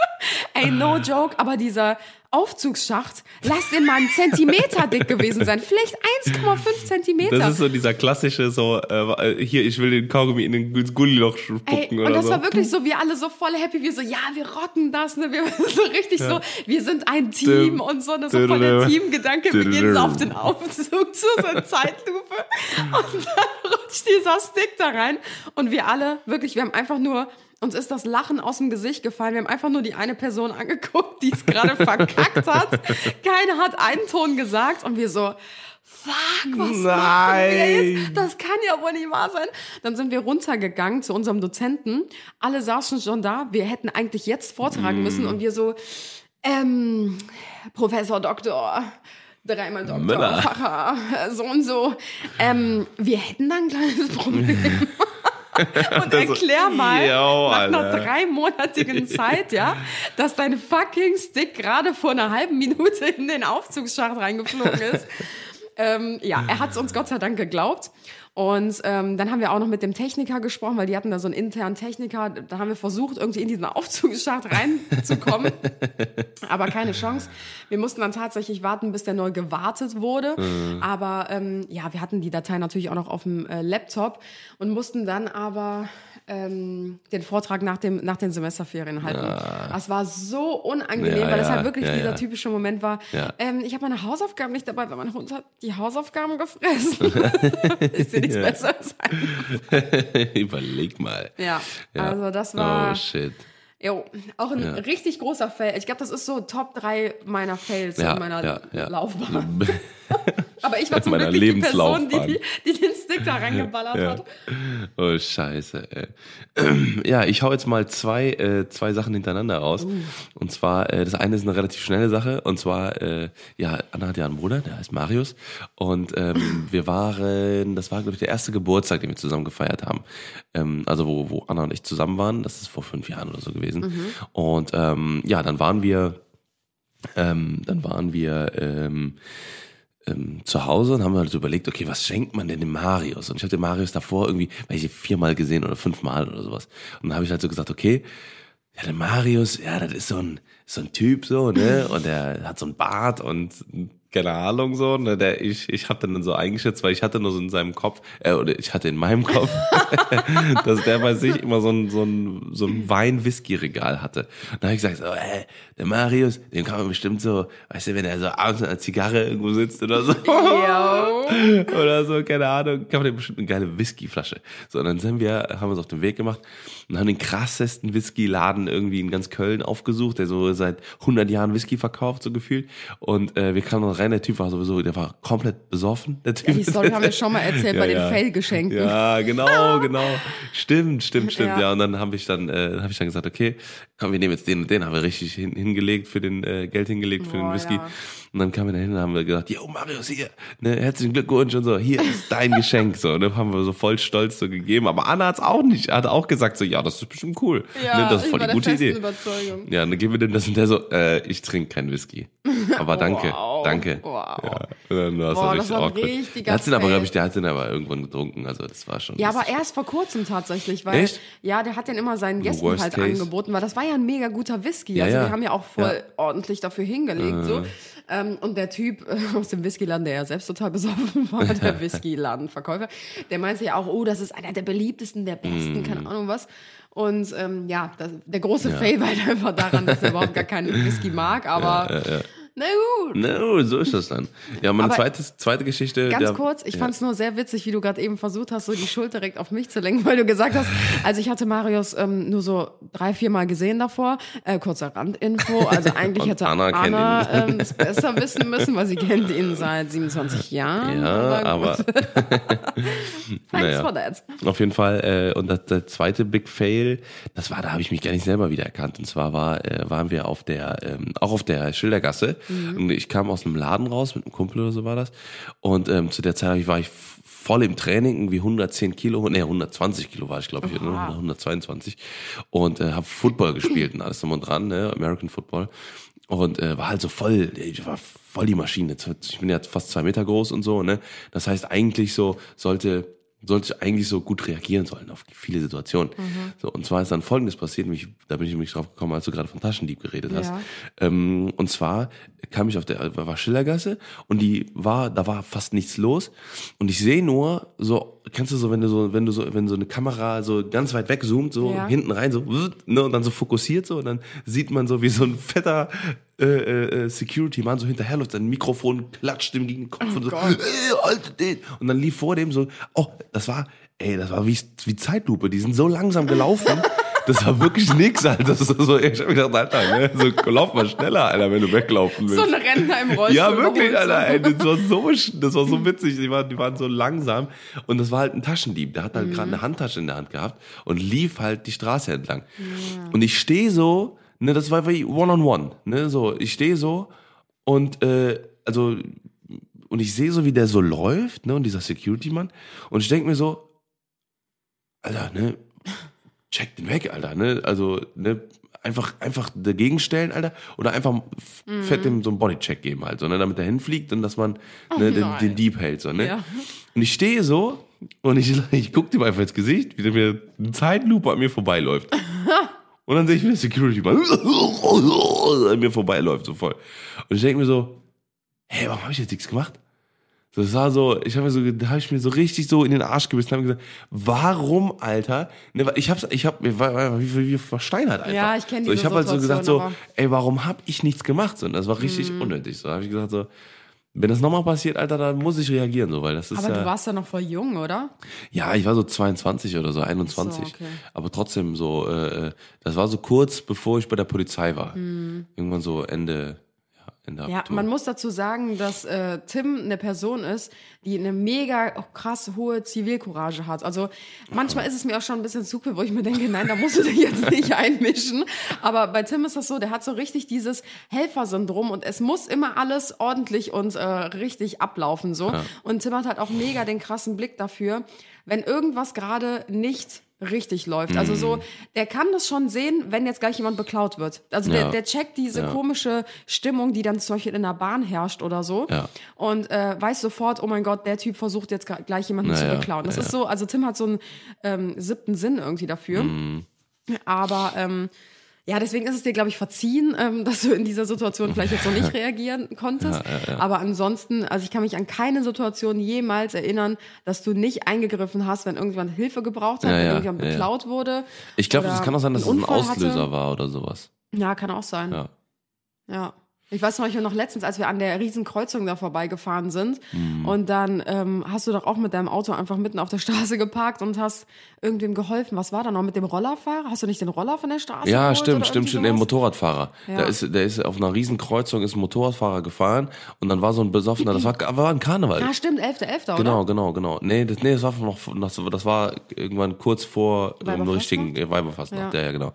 Ey, no joke, aber dieser Aufzugsschacht, lass den mal einen Zentimeter dick gewesen sein. Vielleicht 1,5 Zentimeter. Das ist so dieser klassische, so, äh, hier, ich will den Kaugummi in den Gulliloch spucken Ey, und oder das so. war wirklich so, wir alle so voll happy, wir so, ja, wir rocken das, ne? Wir so richtig so, wir sind ein Team Dim. und so, ne? so voll der. Teamgedanke, wir gehen so auf den. Aufzug zu, so eine Zeitlupe und dann rutscht dieser Stick da rein und wir alle, wirklich, wir haben einfach nur, uns ist das Lachen aus dem Gesicht gefallen, wir haben einfach nur die eine Person angeguckt, die es gerade verkackt hat, keiner hat einen Ton gesagt und wir so, Fuck, was machen wir Nein. jetzt? Das kann ja wohl nicht wahr sein. Dann sind wir runtergegangen zu unserem Dozenten. Alle saßen schon da. Wir hätten eigentlich jetzt vortragen müssen und wir so, ähm, Professor Doktor, dreimal Doktor, Müller. Facher, so und so. Ähm, wir hätten da ein kleines Problem. Und erklär mal, yo, nach einer dreimonatigen Zeit, ja, dass dein fucking Stick gerade vor einer halben Minute in den Aufzugsschacht reingeflogen ist. ähm, ja, er hat es uns Gott sei Dank geglaubt. Und ähm, dann haben wir auch noch mit dem Techniker gesprochen, weil die hatten da so einen internen Techniker. Da haben wir versucht, irgendwie in diesen Aufzugsschacht reinzukommen. Aber keine Chance. Wir mussten dann tatsächlich warten, bis der neu gewartet wurde. Aber ähm, ja, wir hatten die Datei natürlich auch noch auf dem äh, Laptop und mussten dann aber ähm, den Vortrag nach, dem, nach den Semesterferien halten. Das war so unangenehm, Ja, weil das ja, halt wirklich ja, dieser ja. typische Moment war. Ja. Ähm, ich habe meine Hausaufgaben nicht dabei, weil mein Hund hat die Hausaufgaben gefressen. Ist dir nichts Ja. Besseres? Überleg mal. Ja, also das war Oh, shit. jo, auch ein richtig großer Fail. Ich glaube, das ist so Top 3 meiner Fails Ja, in meiner ja, ja. Laufbahn. Aber ich war zum Glück die Person, die, die, die da reingeballert Ja. hat. Oh, scheiße, ey. Ja, ich hau jetzt mal zwei, äh, zwei Sachen hintereinander raus. Und zwar, äh, das eine ist eine relativ schnelle Sache. Und zwar, äh, ja, Anna hat ja einen Bruder, der heißt Marius. Und ähm, wir waren, das war, glaube ich, der erste Geburtstag, den wir zusammen gefeiert haben. Ähm, also wo, wo Anna und ich zusammen waren. Das ist vor fünf Jahren oder so gewesen. Und ähm, ja, dann waren wir, ähm, dann waren wir, ähm, ähm, zu Hause und haben halt so überlegt, okay, was schenkt man denn dem Marius? Und ich den Marius davor irgendwie, weil ich viermal gesehen oder fünfmal oder sowas. Und dann habe ich halt so gesagt, okay, ja, der Marius, ja, das ist so ein, so ein Typ so, ne? Und der hat so ein Bart und keine Ahnung so, ne? Der, ich, ich habe dann so eingeschätzt, weil ich hatte nur so in seinem Kopf, äh, oder ich hatte in meinem Kopf, dass der bei sich immer so ein, so ein, so ein Wein-Whisky-Regal hatte. Und dann habe ich gesagt, so, äh, der Marius, dem kann man bestimmt so, weißt du, wenn er so abends mit einer Zigarre irgendwo sitzt oder so. Oder so, keine Ahnung, kann man dem bestimmt eine geile Whiskyflasche. So, und dann sind wir, haben wir uns auf den Weg gemacht und haben den krassesten Whiskyladen irgendwie in ganz Köln aufgesucht, der so seit 100 Jahren Whisky verkauft, so gefühlt. Und äh, wir kamen rein, der Typ war sowieso, der war komplett besoffen, der Typ. Ja, die Story haben wir schon mal erzählt bei den Fail-Geschenken. Ja, genau, genau. Stimmt, stimmt, stimmt. Ja. Ja, und dann habe ich dann, äh, habe ich dann gesagt, okay, komm, wir nehmen jetzt den und den, haben wir richtig hin, hingelegt für den äh, Geld hingelegt für den Boah, Whisky. ja. Und dann kamen wir dahin und haben wir gesagt, yo Marius hier, ne, herzlichen Glückwunsch und so, hier ist dein Geschenk, so, ne, haben wir so voll stolz so gegeben. Aber Anna hat's auch nicht, hat auch gesagt so, ja, das ist bestimmt cool, ne, das ist voll die gute Idee. Ja, und dann geben wir dem das und der so, äh, ich trinke keinen Whisky. Aber danke. Wow. Wow. Danke. Wow. Ja, dann war so das war richtiger Der hat den aber, glaube ich, der hat den aber irgendwann getrunken. Also das war schon. Ja, aber erst vor kurzem tatsächlich, weil Echt? ja, der hat den immer seinen Gästen worst halt case. angeboten, weil das war ja ein mega guter Whisky. Ja, also ja. wir haben ja auch voll Ja. Äh. ordentlich dafür hingelegt so. Ähm, und der Typ äh, aus dem Whiskyladen, der ja selbst total besoffen war, der Whiskyladenverkäufer, der meinte ja auch, oh, das ist einer der beliebtesten, der besten, keine Ahnung was. Und ähm, ja, das, der große Mm. Ja. Fail war halt einfach daran, dass er überhaupt gar keinen Whisky mag, aber na gut. No, so ist das dann. Ja, meine zweite, zweite Geschichte. Ganz der, kurz, ich ja. fand es nur sehr witzig, wie du gerade eben versucht hast, so die Schuld direkt auf mich zu lenken, weil du gesagt hast, also ich hatte Marius ähm, nur so drei, vier Mal gesehen davor. Äh, kurzer Randinfo, also eigentlich hätte Anna Anna, ähm, es besser wissen müssen, weil sie kennt ihn seit 27 Jahren. Ja, gut. aber Thanks naja. for that. Auf jeden Fall. Äh, und das, der zweite Big Fail, das war, da habe ich mich gar nicht selber wiedererkannt. Und zwar war, äh, waren wir auf der, ähm, auch auf der Schildergasse. Und ich kam aus einem Laden raus mit einem Kumpel oder so war das. Und ähm, zu der Zeit war ich voll im Training, irgendwie 110 Kilo, nee, 120 Kilo war ich, glaube ich, oder 122. Und äh, habe Football gespielt und alles drum und dran, ne, American Football. Und äh, war halt so voll, ich war voll die Maschine. Ich bin ja fast zwei Meter groß und so, ne? Das heißt, eigentlich so sollte sollte ich eigentlich so gut reagieren sollen auf viele Situationen. So, und zwar ist dann Folgendes passiert, mich, da bin ich nämlich drauf gekommen, als du gerade von Taschendieb geredet hast. Ja. Ähm, und zwar kam ich auf der war Schillergasse und die war, da war fast nichts los. Und ich sehe nur so, kennst du so, wenn du so, wenn du so, wenn so eine Kamera so ganz weit weg zoomt, so Ja. hinten rein, so, ne, und dann so fokussiert so, und dann sieht man so, wie so ein fetter äh, äh, Security-Mann so hinterherläuft, sein Mikrofon klatscht ihm gegen den Kopf und so, Gott. ey, haltet den. Und dann lief vor dem so, oh, das war, ey, das war wie, wie Zeitlupe, die sind so langsam gelaufen. Das war wirklich nix, Alter. Das ist so, ich hab mir gedacht, Alter, ne, so, lauf mal schneller, Alter, wenn du weglaufen willst. So ein Rentner im Rollstuhl. Ja, wirklich. Alter, ey, das war so, das war so witzig. Die waren, die waren so langsam. Und das war halt ein Taschendieb. Der hat halt gerade eine Handtasche in der Hand gehabt und lief halt die Straße entlang. Und ich stehe so, ne, das war wie one-on-one, ne, so, ich stehe so und, äh, also, und ich sehe so, wie der so läuft, ne, und dieser Security-Mann. Und ich denk mir so, Alter, ne, check den weg, Alter, ne, also, ne, einfach, einfach dagegen stellen, Alter, oder einfach Mhm. fett dem so einen Bodycheck geben halt, so, ne, damit er hinfliegt und dass man ne, den, Oh nein. den Dieb hält, so, ne. Ja. Und ich stehe so und ich, ich guck dem einfach ins Gesicht, wie der mir eine Zeitlupe an mir vorbeiläuft. Und dann sehe ich, wie der Security mal an mir vorbeiläuft, so voll. Und ich denke mir so, hey, warum habe ich jetzt nichts gemacht? So, Das war so, ich habe mir so, da habe ich mir so richtig so in den Arsch gebissen und habe gesagt, warum, Alter? Ne, ich hab's, ich hab, war wie, wie versteinert einfach. Ja, ich kenn so, diese Ich habe halt so gesagt so, ey, warum habe ich nichts gemacht? So, und das war richtig Mhm. unnötig. So, habe ich gesagt so, wenn das nochmal passiert, Alter, dann muss ich reagieren, so, weil das ist Aber ja, du warst ja noch voll jung, oder? ja, ich war so 22 oder so, 21. okay. Aber trotzdem so, äh, das war so kurz bevor ich bei der Polizei war. Mhm. Irgendwann so Ende, ja, Ende Ja, Abitur. man muss dazu sagen, dass äh, Tim eine Person ist, die eine mega krass hohe Zivilcourage hat. Also manchmal ist es mir auch schon ein bisschen zu viel, wo ich mir denke, nein, da musst du dich jetzt nicht einmischen. Aber bei Tim ist das so, der hat so richtig dieses Helfersyndrom und es muss immer alles ordentlich und äh, richtig ablaufen so. Und Tim hat halt auch mega den krassen Blick dafür, wenn irgendwas gerade nicht richtig läuft. Also so, Mhm. der kann das schon sehen, wenn jetzt gleich jemand beklaut wird. Also der, Ja. der checkt diese Ja. komische Stimmung, die dann zum Beispiel in der Bahn herrscht oder so. Ja. Und äh, weiß sofort, oh mein Gott, der Typ versucht jetzt gleich jemanden zu beklauen. Das ist so, also Tim hat so einen ähm, siebten Sinn irgendwie dafür. Mhm. Aber ähm, ja, deswegen ist es dir, glaube ich, verziehen, ähm, dass du in dieser Situation vielleicht jetzt noch nicht reagieren konntest. Aber ansonsten, also ich kann mich an keine Situation jemals erinnern, dass du nicht eingegriffen hast, wenn irgendjemand Hilfe gebraucht hat, Ja, wenn ja, irgendjemand ja, ja. beklaut wurde. ich glaube, das kann auch sein, dass es ein Unfall hatte. Auslöser war oder sowas. Ja, kann auch sein. Ja. Ja. Ich weiß zum Beispiel noch letztens, als wir an der Riesenkreuzung da vorbeigefahren sind Mhm. und dann ähm, hast du doch auch mit deinem Auto einfach mitten auf der Straße geparkt und hast irgendwem geholfen. Was war da noch mit dem Rollerfahrer? Hast du nicht den Roller von der Straße Ja, stimmt, stimmt, stimmt. Der sowas? Motorradfahrer. Ja. Der ist, der ist auf einer Riesenkreuzung ist ein Motorradfahrer gefahren und dann war so ein besoffener, das war, war ein Karneval. Ah, stimmt, 11.11., oder? Genau, genau, genau. Nee, das, nee, das war noch, das, war irgendwann kurz vor dem richtigen Weiberfastnacht. Ja. Ja. ja, genau.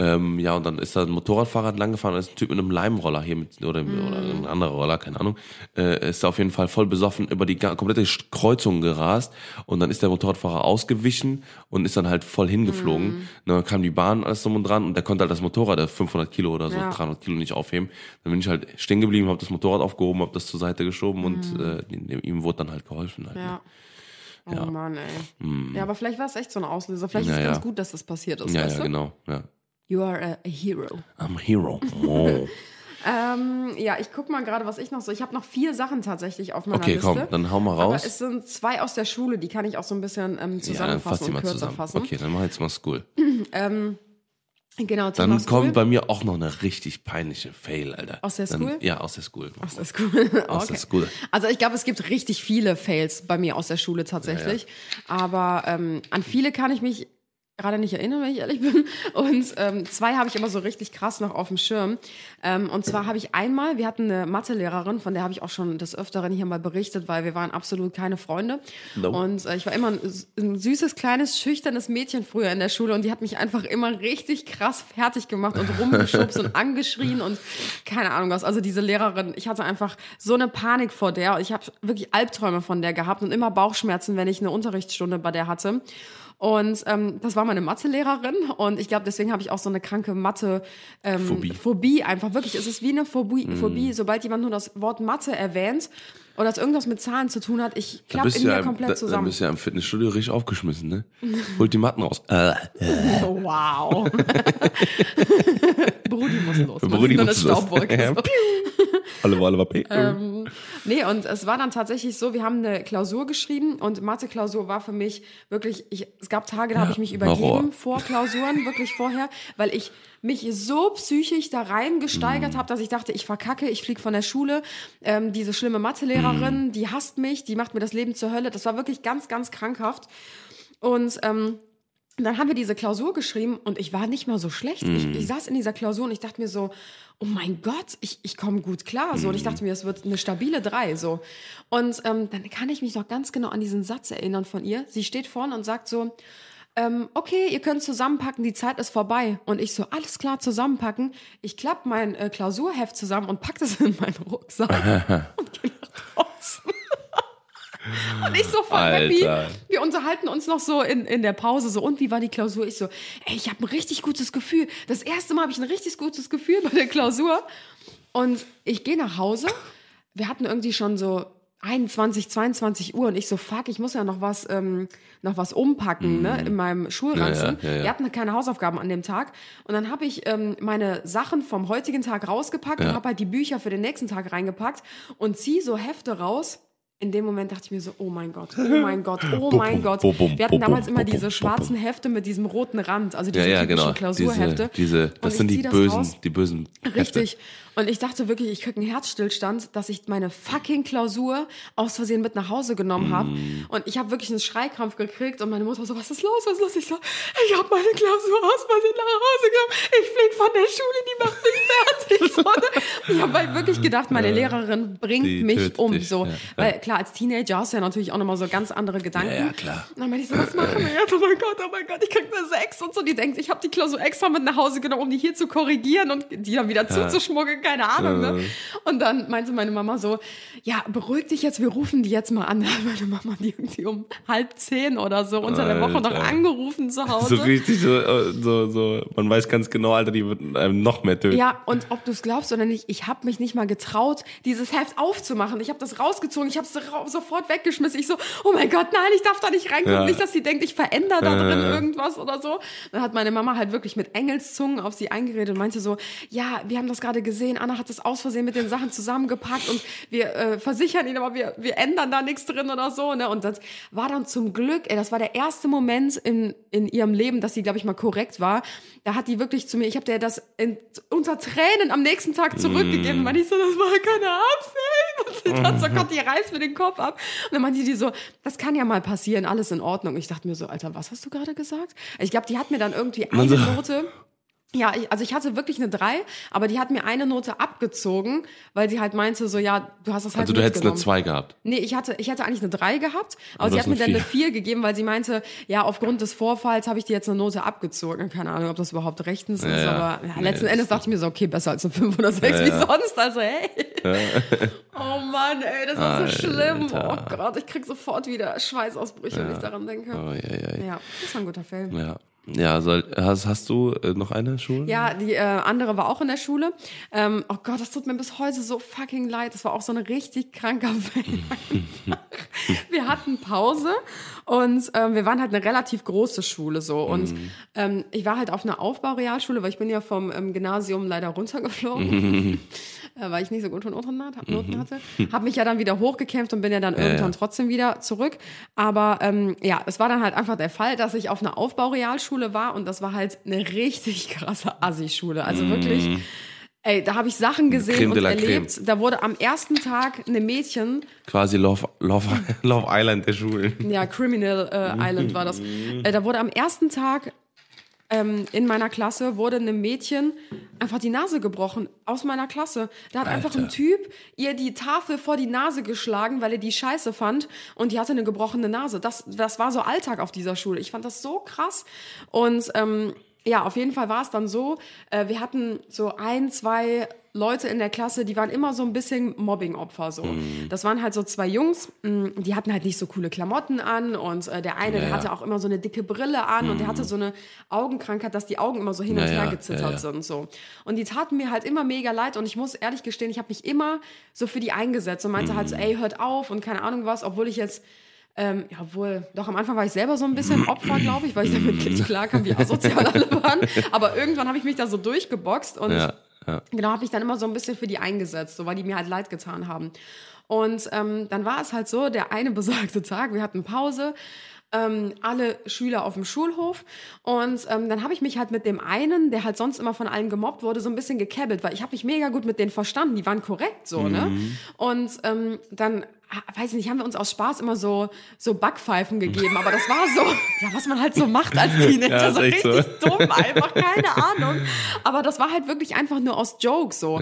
Ähm, ja, und dann ist da ein Motorradfahrer entlang gefahren und ist ein Typ mit einem Leimroller hier mit, oder, oder ein anderer Roller, keine Ahnung, äh, ist auf jeden Fall voll besoffen über die komplette Kreuzung gerast und dann ist der Motorradfahrer ausgewichen und ist dann halt voll hingeflogen. Dann kam die Bahn alles drum und dran und der konnte halt das Motorrad, der 500 Kilo oder so, Ja. 300 Kilo nicht aufheben. Dann bin ich halt stehen geblieben, habe das Motorrad aufgehoben, habe das zur Seite geschoben und äh, ihm wurde dann halt geholfen. Halt, ne? Ja. Oh Ja. Mann, ey. Ja, aber vielleicht war es echt so ein Auslöser. Vielleicht Ja, ist es ganz ja. gut, dass das passiert ist, Ja, ja, du? genau. Ja. You are a, a hero. I'm a hero. Oh. Ähm, ja, ich guck mal gerade, was ich noch so. Ich habe noch vier Sachen tatsächlich auf meiner Okay, Liste. komm, dann hau mal Aber raus. es sind zwei aus der Schule, die kann ich auch so ein bisschen ähm, Ja, dann zusammenfassen fass die und mal kürzer zusammen. fassen. Okay, dann mach jetzt mal School. Genau, Dann Thema kommt School. bei mir auch noch eine richtig peinliche Fail, Alter. Aus der dann, School? Ja, aus der School. Aus der. Aus okay. der School. Also ich glaube, es gibt richtig viele Fails bei mir aus der Schule tatsächlich. Aber ähm, an viele kann ich mich gerade nicht erinnern, wenn ich ehrlich bin. Und ähm, zwei habe ich immer so richtig krass noch auf dem Schirm. Ähm, und zwar habe ich einmal, wir hatten eine Mathelehrerin, von der habe ich auch schon des Öfteren hier mal berichtet, weil wir waren absolut keine Freunde. No. Und äh, ich war immer ein, ein süßes, kleines, schüchternes Mädchen früher in der Schule und die hat mich einfach immer richtig krass fertig gemacht und rumgeschubst und angeschrien und keine Ahnung was. Also diese Lehrerin, ich hatte einfach so eine Panik vor der. Ich habe wirklich Albträume von der gehabt und immer Bauchschmerzen, wenn ich eine Unterrichtsstunde bei der hatte. Und ähm, das war meine Mathelehrerin und ich glaube, deswegen habe ich auch so eine kranke Mathe ähm, Phobie. Phobie einfach. Wirklich, es ist wie eine Phobie, Phobie. Sobald jemand nur das Wort Mathe erwähnt oder es irgendwas mit Zahlen zu tun hat, ich klappe bist, in mir ja, komplett da, zusammen. bist du ja im Fitnessstudio richtig aufgeschmissen, ne? Holt die Matten raus. Äh, Oh, wow. Brudi muss los. Man Brudi muss los. Staubwolke. Ja. Alle, alle, Ähm, nee, und es war dann tatsächlich so, wir haben eine Klausur geschrieben und Mathe-Klausur war für mich wirklich, ich, es gab Tage, da habe ich mich übergeben Horror. vor Klausuren, wirklich vorher, weil ich mich so psychisch da rein gesteigert habe, dass ich dachte, ich verkacke, ich fliege von der Schule. Ähm, diese schlimme Mathelehrerin, die hasst mich, die macht mir das Leben zur Hölle. Das war wirklich ganz, ganz krankhaft. Und ähm, dann haben wir diese Klausur geschrieben und ich war nicht mal so schlecht. Ich, ich saß in dieser Klausur und ich dachte mir so, oh mein Gott, ich, ich komme gut klar. So. Und ich dachte mir, es wird eine stabile drei So. Und ähm, dann kann ich mich noch ganz genau an diesen Satz erinnern von ihr. Sie steht vorne und sagt so, ähm, okay, ihr könnt zusammenpacken, die Zeit ist vorbei. Und ich so, alles klar, zusammenpacken. Ich klapp mein äh, Klausurheft zusammen und pack das in meinen Rucksack und gehe nach draußen. Und ich so voll happy. Alter. Wir unterhalten uns noch so in, in der Pause so, und wie war die Klausur? Ich so, ey, ich habe ein richtig gutes Gefühl. Das erste Mal habe ich ein richtig gutes Gefühl bei der Klausur. Und ich gehe nach Hause. Wir hatten irgendwie schon so 21, 22 Uhr und ich so, fuck, ich muss ja noch was, ähm, noch was umpacken, ne, in meinem Schulranzen. Mhm. Ja, ja, ja. Wir hatten keine Hausaufgaben an dem Tag. Und dann habe ich ähm, meine Sachen vom heutigen Tag rausgepackt und habe halt die Bücher für den nächsten Tag reingepackt und ziehe so Hefte raus. In dem Moment dachte ich mir so, oh mein Gott, oh mein Gott, oh mein Gott. Wir hatten damals immer diese schwarzen Hefte mit diesem roten Rand, also diese Ja, ja, genau. Klausurhefte. Diese, diese, das sind die bösen, raus. die bösen. Hefte. Richtig. Und ich dachte wirklich, ich kriege einen Herzstillstand, dass ich meine fucking Klausur aus Versehen mit nach Hause genommen habe. Mm. Und ich habe wirklich einen Schreikrampf gekriegt und meine Mutter so, was ist los, was ist los? Ich so, ich habe meine Klausur aus Versehen nach Hause genommen. Ich flieg von der Schule, die macht mich fertig. So, ich habe halt wirklich gedacht, meine Lehrerin bringt die mich um. dich, So. ja, ja. Weil klar, als Teenager hast du ja natürlich auch nochmal so ganz andere Gedanken. Ja, ja, klar. Und dann meinte ich so, was machen wir jetzt? Oh mein Gott, oh mein Gott, ich krieg eine 6 und so. Die denkt, ich habe die Klausur extra mit nach Hause genommen, um die hier zu korrigieren und die dann wieder zuzuschmuggeln, keine Ahnung. Ne? Und dann meinte meine Mama so, ja, beruhig dich jetzt, wir rufen die jetzt mal an. Da hat meine Mama die irgendwie um halb zehn oder so unter der Woche noch Alter. angerufen zu So Hause. richtig so, äh, so, so, man weiß ganz genau, Alter, die wird einem noch mehr töten. Ja, und ob du es glaubst oder nicht, ich habe mich nicht mal getraut, dieses Heft aufzumachen. Ich habe das rausgezogen, ich habe es sofort weggeschmissen. Ich so, oh mein Gott, nein, ich darf da nicht reingucken. Ja. Nicht, dass sie denkt, ich verändere da drin Äh. irgendwas oder so. Dann hat meine Mama halt wirklich mit Engelszungen auf sie eingeredet und meinte so, ja, wir haben das gerade gesehen, Anna hat das aus Versehen mit den Sachen zusammengepackt und wir äh, versichern ihn, aber wir, wir ändern da nichts drin oder so. Ne? Und das war dann zum Glück, ey, das war der erste Moment in, in ihrem Leben, dass sie, glaube ich, mal korrekt war. Da hat die wirklich zu mir, ich habe dir das in, unter Tränen am nächsten Tag zurückgegeben. Und ich so, das war keine Absicht. Und sie dachte so, Gott, die reißt mir den Kopf ab. Und dann meinte die so, das kann ja mal passieren, alles in Ordnung. Ich dachte mir so, Alter, was hast du gerade gesagt? Ich glaube, die hat mir dann irgendwie eine Note Ja, ich, also ich hatte wirklich eine 3, aber die hat mir eine Note abgezogen, weil sie halt meinte, so ja, du hast das halt Also du hättest eine mitgenommen. 2 gehabt. Nee, ich hatte, ich hätte eigentlich eine 3 gehabt, aber Aber sie hat mir dann eine 4 gegeben, weil sie meinte, ja, aufgrund des Vorfalls habe ich dir jetzt eine Note abgezogen. Keine Ahnung, ob das überhaupt rechtens ist, ja. aber ja, letzten Endes dachte ich mir so, okay, besser als eine 5 oder 6 wie ja. sonst. Also, hey. oh Mann, ey, das war so schlimm. Oh Alter. Gott, ich krieg sofort wieder Schweißausbrüche, wenn ich daran denke. Oh, ja, ja, ja. Ja, das war ein guter Film. ja. Ja, soll, hast, hast du äh, noch eine Schule? Ja, die äh, andere war auch in der Schule. Ähm, oh Gott, das tut mir bis heute so fucking leid. Das war auch so ein richtig kranker einfach. wir hatten Pause und ähm, wir waren halt eine relativ große Schule so. Und ähm, ich war halt auf einer Aufbaurealschule, weil ich bin ja vom ähm, Gymnasium leider runtergeflogen, äh, weil ich nicht so Noten, hat- Noten hatte. Habe mich ja dann wieder hochgekämpft und bin ja dann irgendwann ja. trotzdem wieder zurück. Aber ähm, ja, es war dann halt einfach der Fall, dass ich auf einer Aufbaurealschule war und das war halt eine richtig krasse Assi-Schule. Also wirklich, ey, da habe ich Sachen gesehen Creme und erlebt. Da wurde am ersten Tag eine Mädchen, Quasi Love, Love, Love Island der Schulen. ja, Criminal äh, Island war das, äh, da wurde am ersten Tag ähm, in meiner Klasse wurde einem Mädchen einfach die Nase gebrochen aus meiner Klasse. Da hat einfach ein Alter. Typ ihr die Tafel vor die Nase geschlagen, weil er die scheiße fand und die hatte eine gebrochene Nase. Das, das war so Alltag auf dieser Schule. Ich fand das so krass. Und ähm, ja, auf jeden Fall war es dann so, äh, wir hatten so ein, zwei Leute in der Klasse, die waren immer so ein bisschen Mobbing-Opfer. So. Mhm. Das waren halt so zwei Jungs, mh, die hatten halt nicht so coole Klamotten an und äh, der eine, der Ja, ja. hatte auch immer so eine dicke Brille an und der hatte so eine Augenkrankheit, dass die Augen immer so hin und Ja, her ja, gezittert ja, ja. sind. So. Und die taten mir halt immer mega leid und ich muss ehrlich gestehen, ich habe mich immer so für die eingesetzt und meinte halt so, Mhm. ey, hört auf und keine Ahnung was, obwohl ich jetzt ähm, ja, wohl, doch am Anfang war ich selber so ein bisschen Opfer, glaube ich, weil ich damit nicht klarkam, wie asozial alle waren. Aber irgendwann habe ich mich da so durchgeboxt und Ja, ja. genau, habe ich dann immer so ein bisschen für die eingesetzt, so weil die mir halt leid getan haben. Und ähm, dann war es halt so, der eine besagte Tag, wir hatten Pause, ähm, alle Schüler auf dem Schulhof und ähm, dann habe ich mich halt mit dem einen, der halt sonst immer von allen gemobbt wurde, so ein bisschen gekebbelt, weil ich habe mich mega gut mit denen verstanden, die waren korrekt so, ne? Und ähm, dann weiß nicht, haben wir uns aus Spaß immer so so Backpfeifen gegeben, aber das war so, ja, was man halt so macht als Teenager, Ja, so echt so. richtig dumm einfach, keine Ahnung. Aber das war halt wirklich einfach nur aus Jokes so.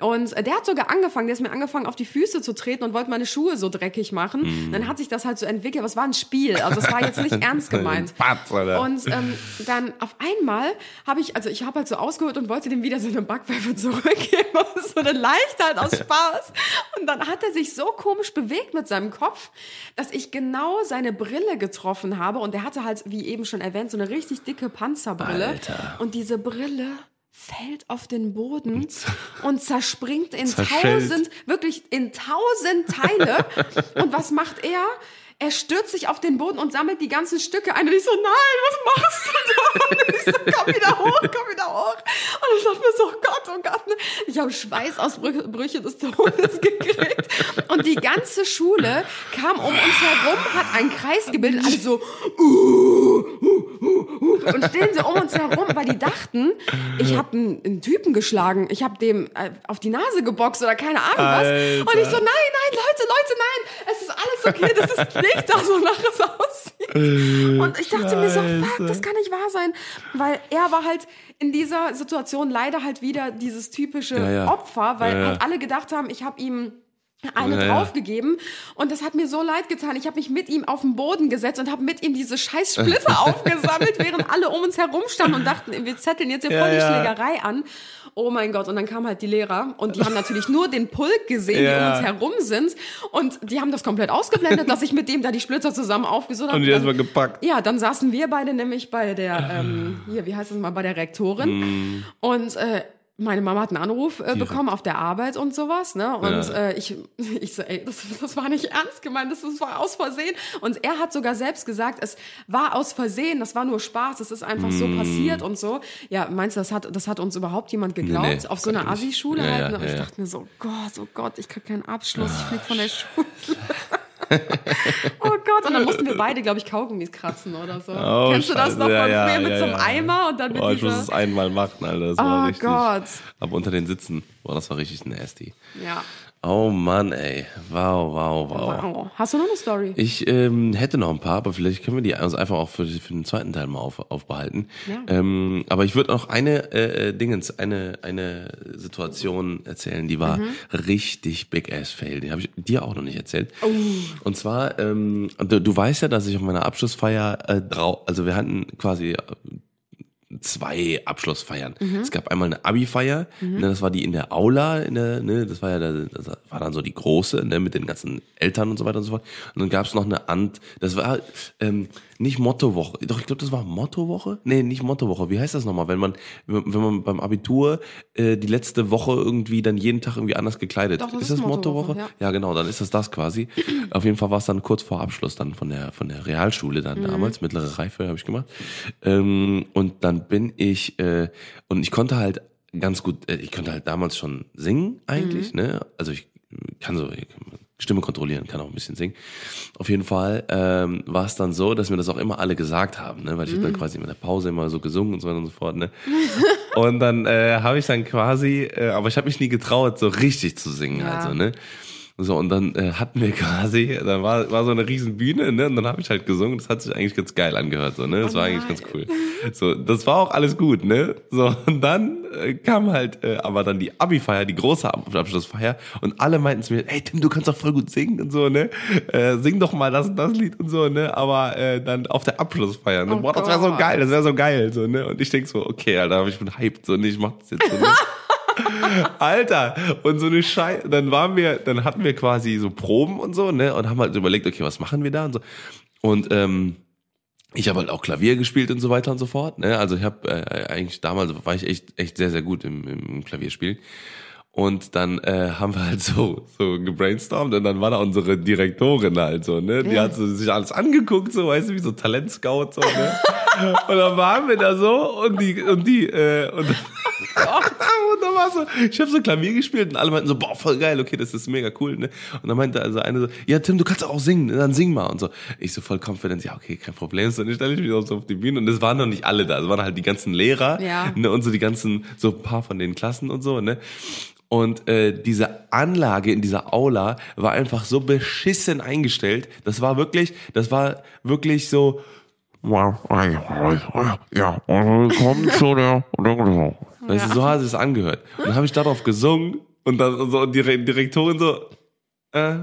Und äh, der hat sogar angefangen, der ist mir angefangen, auf die Füße zu treten und wollte meine Schuhe so dreckig machen. Mhm. Dann hat sich das halt so entwickelt, aber es war ein Spiel. Also es war jetzt nicht ernst gemeint. Alter. Und ähm, dann auf einmal habe ich, also ich habe halt so ausgeholt und wollte dem wieder so eine Backpfeife zurückgeben. so eine Leichtheit aus Spaß. Und dann hat er sich so komisch bewegt mit seinem Kopf, dass ich genau seine Brille getroffen habe. Und der hatte halt, wie eben schon erwähnt, so eine richtig dicke Panzerbrille. Alter. Und diese Brille fällt auf den Boden und zerspringt in Zerschellt. tausend, wirklich in tausend Teile. Und was macht er? Er stürzt sich auf den Boden und sammelt die ganzen Stücke ein. Und ich so, nein, was machst du da? Und ich so, komm wieder hoch, komm wieder hoch. Und ich dachte mir so, oh Gott, oh Gott. ne? Ich habe Schweißausbrüche des Todes gekriegt. Und die ganze Schule kam um uns herum, hat einen Kreis gebildet. Alle so, und stehen so um uns herum, weil die dachten, ich habe einen, einen Typen geschlagen, ich habe dem äh, auf die Nase geboxt oder keine Ahnung was. Alter. Und ich so, nein, nein, Leute, Leute, nein, es ist alles okay, das ist nicht das, wonach es aussieht. Und ich dachte mir so, fuck, das kann nicht wahr sein, weil er war halt in dieser Situation leider halt wieder dieses typische Ja, ja. Opfer, weil Ja, halt alle gedacht haben, ich habe ihm eine Ja, draufgegeben und das hat mir so leid getan. Ich habe mich mit ihm auf den Boden gesetzt und habe mit ihm diese scheiß Splitter aufgesammelt, während alle um uns herum standen und dachten, wir zetteln jetzt hier voll Ja, die. Schlägerei an. Oh mein Gott, und dann kamen halt die Lehrer und die haben natürlich nur den Pulk gesehen, die Ja. um uns herum sind und die haben das komplett ausgeblendet, dass ich mit dem da die Splitter zusammen aufgesucht habe. Und die erstmal gepackt. Ja, dann saßen wir beide nämlich bei der, ähm, hier, wie heißt das mal, bei der Rektorin. Mhm. Und äh, meine Mama hat einen Anruf äh, bekommen auf der Arbeit und sowas, ne? Und Ja. äh, ich, ich so, ey, das, das war nicht ernst gemeint, das, das war aus Versehen. Und er hat sogar selbst gesagt, es war aus Versehen, das war nur Spaß, es ist einfach so passiert und so. Ja, meinst du, das hat, das hat uns überhaupt jemand geglaubt? Nee, nee, auf so einer. Assi-Schule Ja, halt? ja, ne? Und ich dachte mir so, Gott, oh Gott, ich krieg keinen Abschluss, ich flieg von der Schule. Oh Gott, und dann mussten wir beide, glaube ich, Kaugummis kratzen oder so. Oh, Kennst du das Scheiße. noch Ja, von ja, früher mit ja, so einem ja. Eimer und dann mit Oh, ich muss dieser... es einmal machen, Alter. Das war Oh richtig. Gott. Aber unter den Sitzen. Boah, das war richtig nasty. Ja. Oh Mann, ey. Wow, wow, wow. Wow. Hast du noch eine Story? Ich ähm, hätte noch ein paar, aber vielleicht können wir die also einfach auch für, für den zweiten Teil mal auf, aufbehalten. Ja. Ähm, aber ich würde noch eine äh, äh, Dingens, eine eine Situation erzählen, die war richtig big ass fail. Die habe ich dir auch noch nicht erzählt. Und zwar, ähm, du, du weißt ja, dass ich auf meiner Abschlussfeier äh, drau, also wir hatten quasi zwei Abschlussfeiern. Es gab einmal eine Abi-Feier, ne, das war die in der Aula, in der, ne, das war ja, der, das war dann so die große, ne, mit den ganzen Eltern und so weiter und so fort. Und dann gab es noch eine Ant, das war ähm, nicht Mottowoche, doch ich glaube, das war Mottowoche? Nee, nicht Mottowoche. Wie heißt das nochmal, wenn man, wenn man beim Abitur äh, die letzte Woche irgendwie dann jeden Tag irgendwie anders gekleidet? Doch, das ist das Mottowoche, Mottowoche? ja. Ja, genau, dann ist das das quasi. Auf jeden Fall war es dann kurz vor Abschluss dann von der von der Realschule dann Mhm. damals, mittlere Reife habe ich gemacht. Ähm, und dann bin ich äh, und ich konnte halt ganz gut, äh, ich konnte halt damals schon singen eigentlich, Mhm. ne? Also ich kann so ich kann Stimme kontrollieren, kann auch ein bisschen singen. Auf jeden Fall ähm, war es dann so, dass mir das auch immer alle gesagt haben, ne? Weil ich Mhm. dann quasi in der Pause immer so gesungen und so weiter und so fort, ne? Und dann äh, habe ich dann quasi, äh, aber ich habe mich nie getraut, so richtig zu singen, Ja. also, ne? So, und dann äh, hatten wir quasi, da war, war so eine riesen Bühne, ne? Und dann habe ich halt gesungen, das hat sich eigentlich ganz geil angehört, so, ne? Das Oh war eigentlich ganz cool. So, das war auch alles gut, ne? So, und dann äh, kam halt äh, aber dann die Abi-Feier, die große Ab Abschlussfeier, und alle meinten zu mir, hey Tim, du kannst doch voll gut singen und so, ne? Äh, sing doch mal das und das Lied und so, ne? Aber äh, dann auf der Abschlussfeier, ne? Oh Boah, das wäre so geil, das wäre so geil, so, ne? Und ich denk so, okay, Alter, ich bin hyped, so, ne? Ich mach das jetzt so, ne? Alter, und so eine Scheiße, dann waren wir, dann hatten wir quasi so Proben und so, ne, und haben halt überlegt, okay, was machen wir da und so. Und ähm, ich habe halt auch Klavier gespielt und so weiter und so fort, ne, also ich habe äh, eigentlich damals war ich echt echt sehr sehr gut im, im Klavierspielen. Und dann äh, haben wir halt so so gebrainstormt und dann war da unsere Direktorin halt so, ne? Die Ja. hat so, sich alles angeguckt, so, weißt du, wie so Talentscout so, ne? und dann waren wir da so und die und die äh, und und war so, ich habe so Klavier gespielt und alle meinten so, boah, voll geil, okay, das ist mega cool, ne? Und dann meinte also eine so, ja, Tim, du kannst auch singen, dann sing mal und so. Ich so voll confident, ja, okay, kein Problem. So, dann stelle ich mich auch so auf die Bühne und es waren noch nicht alle da, es waren halt die ganzen Lehrer Ja. ne, und so die ganzen, so ein paar von den Klassen und so, ne? Und äh, diese Anlage in dieser Aula war einfach so beschissen eingestellt. Das war wirklich, das war wirklich so, Ja, kommt zu der. Weißt du, so hat es angehört. Und dann habe ich darauf gesungen und dann so und die Re- Direktorin so, äh,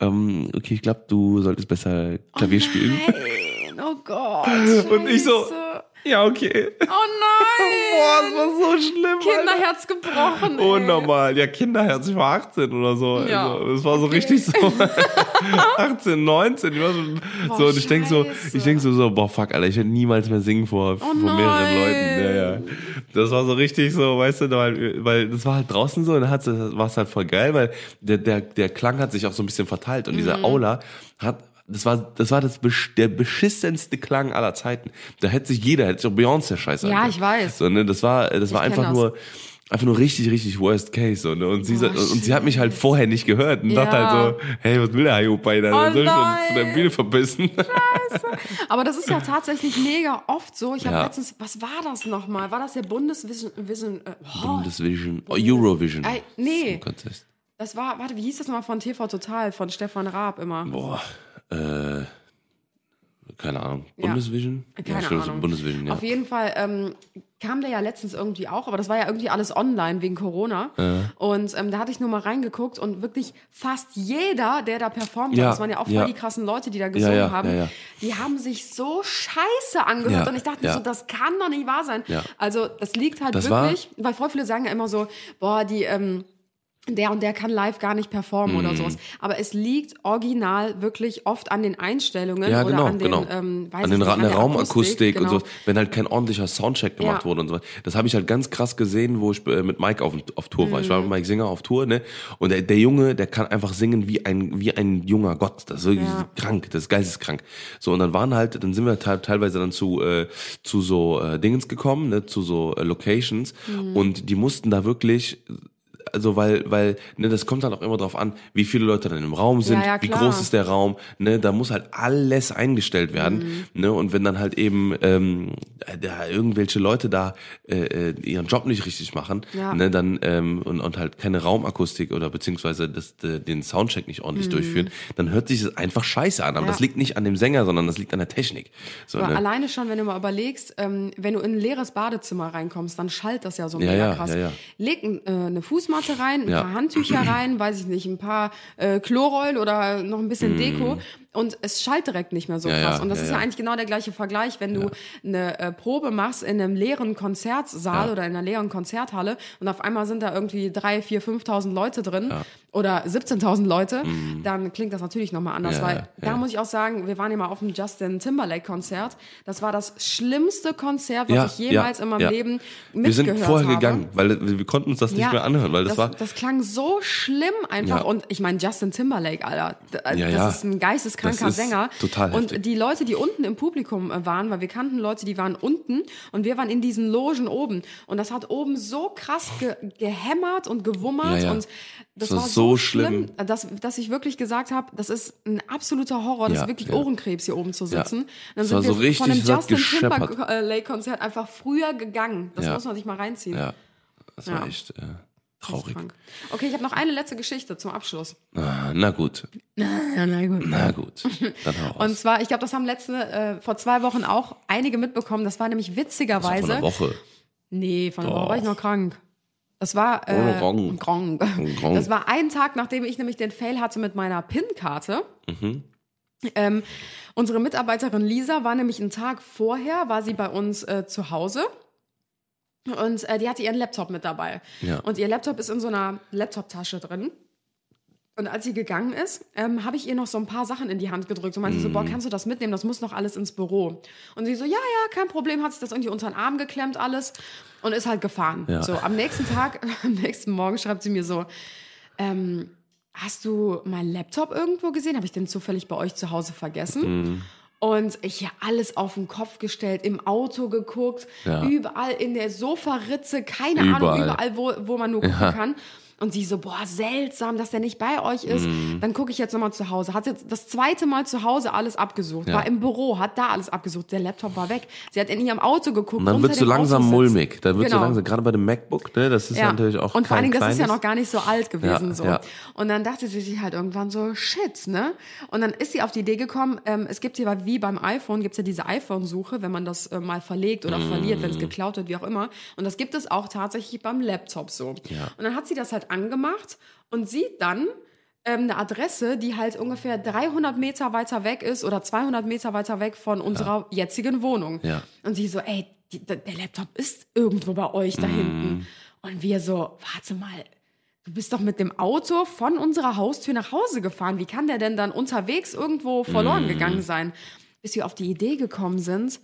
ähm, okay, ich glaube, du solltest besser Klavier spielen. Nein, oh Gott. Und ich so, Scheiße. Ja, okay. Oh nein. Boah, das war so schlimm. Alter. Kinderherz gebrochen. ey. Unnormal. Ja, Kinderherz, ich war 18 oder so. Ja. Also, es war so Okay. richtig so 18, 19. Ich war so, Boah, so und ich denk so, ich denk so, so, boah, fuck, Alter, ich werde niemals mehr singen vor, vor mehreren Oh. Leuten. Ja, ja. Das war so richtig so, weißt du, weil, weil das war halt draußen so und dann war es halt voll geil, weil der, der, der Klang hat sich auch so ein bisschen verteilt und Mhm. diese Aula hat das war, das war das der beschissenste Klang aller Zeiten. Da hätte sich jeder, hätte sich auch Beyoncé scheiße Ja, ich weiß. So, ne, das war, das war kenn einfach das. nur, einfach nur richtig, richtig worst case. So, ne? Und sie, Oh, und sie hat mich halt vorher nicht gehört und Ja. dachte halt so, hey, was will der Hayopai da? Oh soll ich von, nein. von der Bühne verbissen? Aber das ist ja tatsächlich mega oft so. Ich habe Ja. letztens, was war das nochmal? War das der Bundesvision, Vision, äh, oh, Bundesvision, oh, Eurovision. Ey, nee. Das war, warte, wie hieß das nochmal von TV Total, von Stefan Raab immer? Boah, äh, keine Ahnung. Ja. Bundesvision? Keine stimmt, Ahnung. Bundesvision, ja. Auf jeden Fall ähm, kam der ja letztens irgendwie auch, aber das war ja irgendwie alles online wegen Corona. Und ähm, da hatte ich nur mal reingeguckt und wirklich fast jeder, der da performt Ja, hat, das waren ja auch voll ja. die krassen Leute, die da gesungen ja, haben, ja, ja. die haben sich so scheiße angehört. Ja, und ich dachte mir ja. so, das kann doch nicht wahr sein. Ja. Also das liegt halt Das wirklich, weil voll viele sagen ja immer so, boah, die... Ähm, der und der kann live gar nicht performen Mhm. oder sowas. Aber es liegt original wirklich oft an den Einstellungen Ja, oder genau, an den, genau. ähm, weiß an den nicht, an der Raumakustik und genau. so, wenn halt kein ordentlicher Soundcheck gemacht Ja. wurde und so. weiter. Das habe ich halt ganz krass gesehen, wo ich äh, mit Mike auf, auf Tour war. Ich war Mhm. mit Mike Singer auf Tour, ne? Und der, der Junge, der kann einfach singen wie ein wie ein junger Gott. Das ist wirklich Ja. krank, das ist geisteskrank. So und dann waren halt, dann sind wir te teilweise dann zu äh, zu so äh, Dingens gekommen, ne? Zu so äh, Locations Mhm. und die mussten da wirklich also weil, weil, ne, das kommt dann auch immer drauf an, wie viele Leute dann im Raum sind, Ja, ja, wie groß ist der Raum, ne, da muss halt alles eingestellt werden, Mhm. ne, und wenn dann halt eben ähm, da irgendwelche Leute da äh, äh, ihren Job nicht richtig machen, Ja. ne, dann ähm, und, und halt keine Raumakustik oder beziehungsweise das, den Soundcheck nicht ordentlich durchführen, dann hört sich das einfach scheiße an. Aber Mhm. Das liegt nicht an dem Sänger, sondern das liegt an der Technik. So, Aber ne? alleine schon, wenn du mal überlegst, ähm, wenn du in ein leeres Badezimmer reinkommst, dann schallt das ja so mega ja, krass. ja, ja. Leg äh, eine Fußmatte rein, ein Ja. paar Handtücher rein, weiß ich nicht, ein paar äh, Chlorrollen oder noch ein bisschen Deko und es schallt direkt nicht mehr so. Ja, krass. ja, und das ja, ist ja, eigentlich genau der gleiche Vergleich, wenn du eine äh, Probe machst in einem leeren Konzertsaal oder in einer leeren Konzerthalle und auf einmal sind da irgendwie drei, vier, 5.000 Leute drin oder 17.000 Leute, dann klingt das natürlich nochmal anders, weil da muss ich auch sagen, wir waren ja mal auf dem Justin Timberlake Konzert. Das war das schlimmste Konzert, was ich jemals in meinem. Leben wir mitgehört sind vorher habe. gegangen, weil wir, wir konnten uns das nicht mehr anhören, weil das, war das klang so schlimm einfach. Und ich meine, Justin Timberlake, Alter, das ist ein geisteskranker Ist Sänger. total Und heftig. die Leute, die unten im Publikum äh, waren, weil wir kannten Leute, die waren unten und wir waren in diesen Logen oben. Und das hat oben so krass ge gehämmert und gewummert. Ja, ja. Und das Das war so schlimm. schlimm, dass, dass ich wirklich gesagt habe, das ist ein absoluter Horror, das Ja, ist wirklich. Ohrenkrebs hier oben zu sitzen. Und Dann Das sind war so wir richtig, von hat Justin. Timberlake-Konzert einfach früher gegangen. Das muss man sich mal reinziehen. ja, das war echt äh, traurig. Krank. Okay, ich habe noch eine letzte Geschichte zum Abschluss. Ah, na gut, Ja, na gut. na gut, dann hau raus. Und zwar, ich glaube, das haben letzte, äh, vor zwei Wochen auch einige mitbekommen. Das war nämlich Das war witzigerweise. von einer Woche. Nee, von der Woche war ich noch krank. Das war äh, Oh. Gong. Das war ein Tag, nachdem ich nämlich den Fail hatte mit meiner PIN-Karte. Mhm. Ähm, unsere Mitarbeiterin Lisa war nämlich einen Tag vorher, war sie bei uns äh, zu Hause. Und äh, die hatte ihren Laptop mit dabei. Ja. Und ihr Laptop ist in so einer Laptoptasche drin. Und als sie gegangen ist, ähm, habe ich ihr noch so ein paar Sachen in die Hand gedrückt und meinte so, Mhm. boah, kannst du das mitnehmen? Das muss noch alles ins Büro. Und sie so, ja, ja, kein Problem, hat sich das irgendwie unter den Arm geklemmt alles und ist halt gefahren. Ja. So, am nächsten Tag, am nächsten Morgen schreibt sie mir so, ähm, hast du meinen Laptop irgendwo gesehen? Habe ich den zufällig bei euch zu Hause vergessen? Mhm. Und ich hier alles auf den Kopf gestellt, im Auto geguckt, Ja. überall in der Sofaritze, keine Ahnung, Überall. überall, wo, wo man nur gucken kann. Und sie so, boah, seltsam, dass der nicht bei euch ist. Mhm. Dann gucke ich jetzt nochmal zu Hause. Hat jetzt das zweite Mal zu Hause alles abgesucht. Ja. War im Büro, hat da alles abgesucht. Der Laptop war weg. Sie hat in ihrem Auto geguckt. Und dann wird so langsam mulmig. Dann wird so Genau. langsam, gerade bei dem MacBook, ne, das ist ja, natürlich auch und vor allen Dingen, das ist ja noch gar nicht so alt gewesen. Ja, so. Und dann dachte sie sich halt irgendwann so, shit, ne? Und dann ist sie auf die Idee gekommen, ähm, es gibt ja wie beim iPhone, gibt's ja diese iPhone-Suche, wenn man das äh, mal verlegt oder verliert, Mm. wenn es geklaut wird, wie auch immer. Und das gibt es auch tatsächlich beim Laptop so. Und dann hat sie das halt angemacht und sieht dann, ähm, eine Adresse, die halt ungefähr 300 Meter weiter weg ist oder 200 Meter weiter weg von unserer jetzigen Wohnung. Ja. Und sie so, ey, die, der der Laptop ist irgendwo bei euch da hinten. Und wir so, warte mal, du bist doch mit dem Auto von unserer Haustür nach Hause gefahren. Wie kann der denn dann unterwegs irgendwo verloren gegangen sein? Bis wir auf die Idee gekommen sind,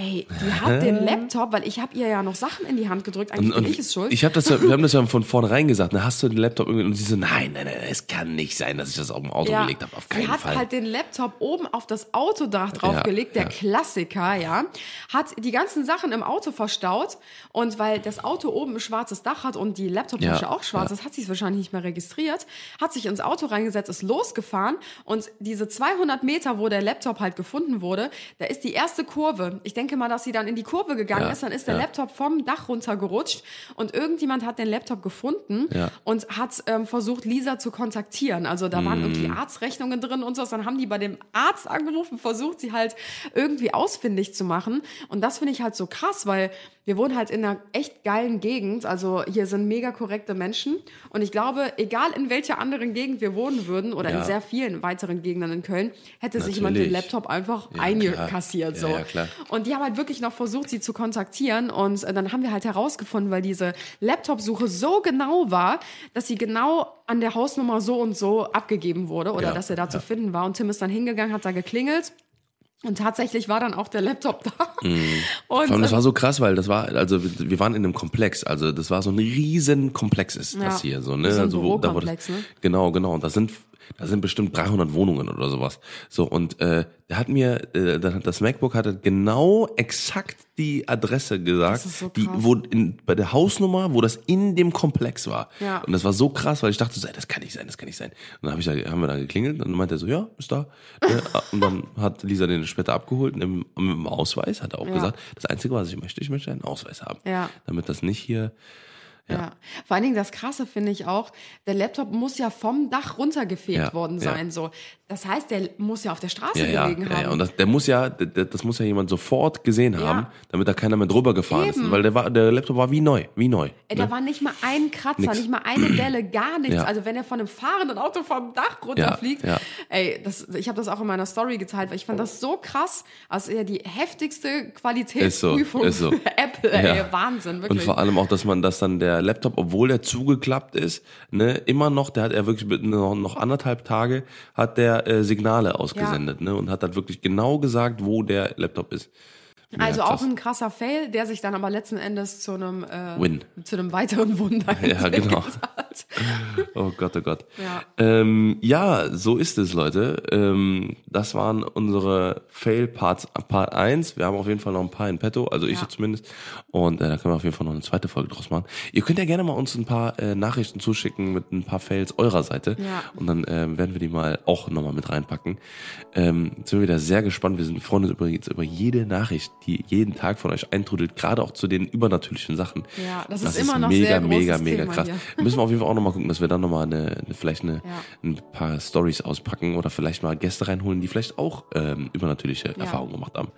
ey, die hat den Laptop, weil ich habe ihr ja noch Sachen in die Hand gedrückt, eigentlich bin ich es schuld. Ich habe das, ja, wir haben das ja von vornherein gesagt. Na, hast du den Laptop irgendwie? Und sie so, nein, nein, nein, es kann nicht sein, dass ich das auf dem Auto gelegt habe. Auf keinen sie hat Fall. halt den Laptop oben auf das Autodach draufgelegt, der ja. Klassiker, ja. Hat die ganzen Sachen im Auto verstaut und weil das Auto oben ein schwarzes Dach hat und die Laptoptasche Ja, auch schwarz ist, hat sie es wahrscheinlich nicht mehr registriert, hat sich ins Auto reingesetzt, ist losgefahren und diese 200 Meter, wo der Laptop halt gefunden wurde, da ist die erste Kurve. Ich denke mal, dass sie dann in die Kurve gegangen Ja, ist, dann ist der ja. Laptop vom Dach runtergerutscht und irgendjemand hat den Laptop gefunden Ja. und hat ähm, versucht, Lisa zu kontaktieren. Also da waren irgendwie Mhm. Arztrechnungen drin und so. Dann haben die bei dem Arzt angerufen, versucht, sie halt irgendwie ausfindig zu machen. Und das finde ich halt so krass, weil wir wohnen halt in einer echt geilen Gegend. Also hier sind mega korrekte Menschen. Und ich glaube, egal in welcher anderen Gegend wir wohnen würden oder in sehr vielen weiteren Gegenden in Köln, hätte sich jemand den Natürlich. Laptop einfach Ja, eingekassiert. So. Ja, ja, klar. Und die haben halt wirklich noch versucht, sie zu kontaktieren. Und äh, dann haben wir halt herausgefunden, weil diese Laptop-Suche so genau war, dass sie genau an der Hausnummer so und so abgegeben wurde oder Ja, dass er da zu finden war. Und Tim ist dann hingegangen, hat da geklingelt. Und tatsächlich war dann auch der Laptop da. Und Mhm. Vor allem, das äh, war so krass, weil das war, also wir waren in einem Komplex, also das war so ein riesen Komplex ist das Ja. hier, so, ne? So ein also, wo- da wurde- ne? Genau, genau. Und da sind Da sind bestimmt 300 Wohnungen oder sowas. So und äh, der hat mir, äh, das MacBook hatte genau exakt die Adresse gesagt, so die wo in, bei der Hausnummer, wo das in dem Komplex war. Ja. Und das war so krass, weil ich dachte, so, das kann nicht sein, das kann nicht sein. Und dann hab ich da, haben wir da geklingelt und dann meinte er so, ja, ist da. Ne? und dann hat Lisa den später abgeholt und im, mit dem Ausweis hat er auch Ja. gesagt, das Einzige, was ich möchte, ich möchte einen Ausweis haben. Ja. Damit das nicht hier Ja. Vor allen Dingen das Krasse finde ich auch, der Laptop muss ja vom Dach runtergefegt Ja, worden ja. sein. So. Das heißt, der muss ja auf der Straße Ja, ja, gelegen ja, haben. ja. Und das, der muss ja, das muss ja jemand sofort gesehen haben, Ja. damit da keiner mehr drüber gefahren ist. Eben. Weil der, war, der Laptop war wie neu, wie neu. Ey, ne? da war nicht mal ein Kratzer, Nix. nicht mal eine Delle, gar nichts. Ja. Also wenn er von einem fahrenden Auto vom Dach runterfliegt, Ja, ja. ey, das, ich habe das auch in meiner Story geteilt, weil ich fand das so krass, als eher die heftigste Qualitätsprüfung Ist so, ist so. Apple. Ey, Ja. Wahnsinn, Und wirklich. vor allem auch, dass man, dass dann der Laptop, obwohl der zugeklappt ist, ne, immer noch, der hat er wirklich noch, noch anderthalb Tage, hat der äh, Signale ausgesendet, ne, und hat dann wirklich genau gesagt, wo der Laptop ist. Also krass. auch ein krasser Fail, der sich dann aber letzten Endes zu einem äh, Win. zu einem weiteren Wunder Ja, genau. hat. Oh Gott, oh Gott. Ja. Ähm, ja, so ist es, Leute. Ähm, das waren unsere Fail-Parts, Part 1. Wir haben auf jeden Fall noch ein paar in petto, also ich Ja. zumindest. Und äh, da können wir auf jeden Fall noch eine zweite Folge draus machen. Ihr könnt ja gerne mal uns ein paar äh, Nachrichten zuschicken mit ein paar Fails eurer Seite. Ja. Und dann ähm, werden wir die mal auch nochmal mit reinpacken. Ähm, jetzt sind wir wieder sehr gespannt. Wir sind freuen uns übrigens über jede Nachricht, die jeden Tag von euch eintrudelt, gerade auch zu den übernatürlichen Sachen. Ja, das ist immer noch mega, sehr mega, mega Thema krass. hier. Müssen wir auf jeden Fall auch nochmal gucken, dass wir dann nochmal eine, eine, vielleicht eine, Ja. ein paar Stories auspacken oder vielleicht mal Gäste reinholen, die vielleicht auch ähm, übernatürliche Erfahrungen gemacht haben.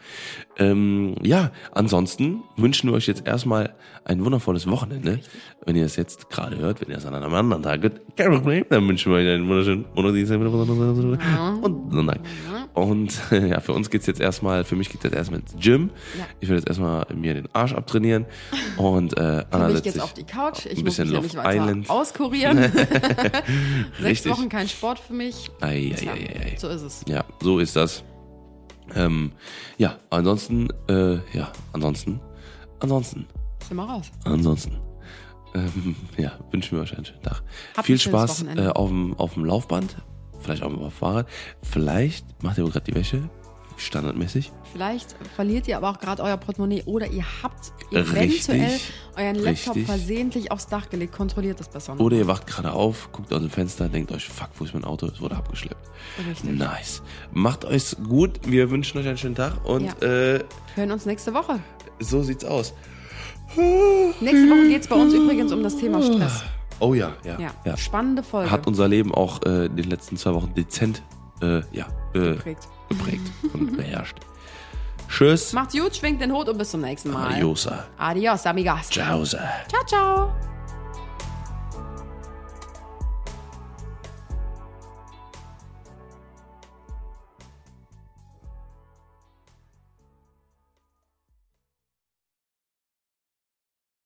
Ähm, ja, ansonsten wünschen wir euch jetzt erstmal ein wundervolles Wochenende. Wenn ihr es jetzt gerade hört, wenn ihr es an einem anderen Tag hört, kein Problem, dann wünschen wir euch einen wunderschönen und Sonntag. Und ja, für uns geht's jetzt erstmal, für mich geht's jetzt erstmal ins Gym. Ja. Ich will jetzt erstmal mir den Arsch abtrainieren und äh, Anna setzt sich auf die Couch. Ich ein bisschen ja Love Island. Auskurieren. Sechs. Wochen kein Sport für mich. Ei, Tja, ei, ei, ei. so ist es. Ja, so ist das. Ähm, ja, ansonsten, äh, ja, ansonsten, ansonsten, Sind wir raus. ansonsten. Ähm, ja, wünschen wir euch einen schönen Tag. Habt Viel Spaß äh, auf dem auf dem Laufband, vielleicht auch auf dem Fahrrad. Vielleicht macht ihr gerade die Wäsche, standardmäßig. Vielleicht verliert ihr aber auch gerade euer Portemonnaie oder ihr habt Richtig, eventuell euren Laptop richtig. versehentlich aufs Dach gelegt. Kontrolliert das besser noch. Oder ihr wacht gerade auf, guckt aus dem Fenster, denkt euch, fuck, wo ist mein Auto? Es wurde abgeschleppt. Richtig. Nice. Macht euch's gut. Wir wünschen euch einen schönen Tag und Ja. äh, Hören uns nächste Woche. so sieht's aus. Nächste Woche geht es bei uns übrigens um das Thema Stress. Oh ja, ja. Ja, ja. spannende Folge. Hat unser Leben auch äh, in den letzten zwei Wochen dezent äh, ja, äh, geprägt. geprägt und beherrscht. Tschüss. Macht's gut, schwingt den Hut und bis zum nächsten Mal. Adiosa. Adios, amigas. Ciao. Ciao, ciao.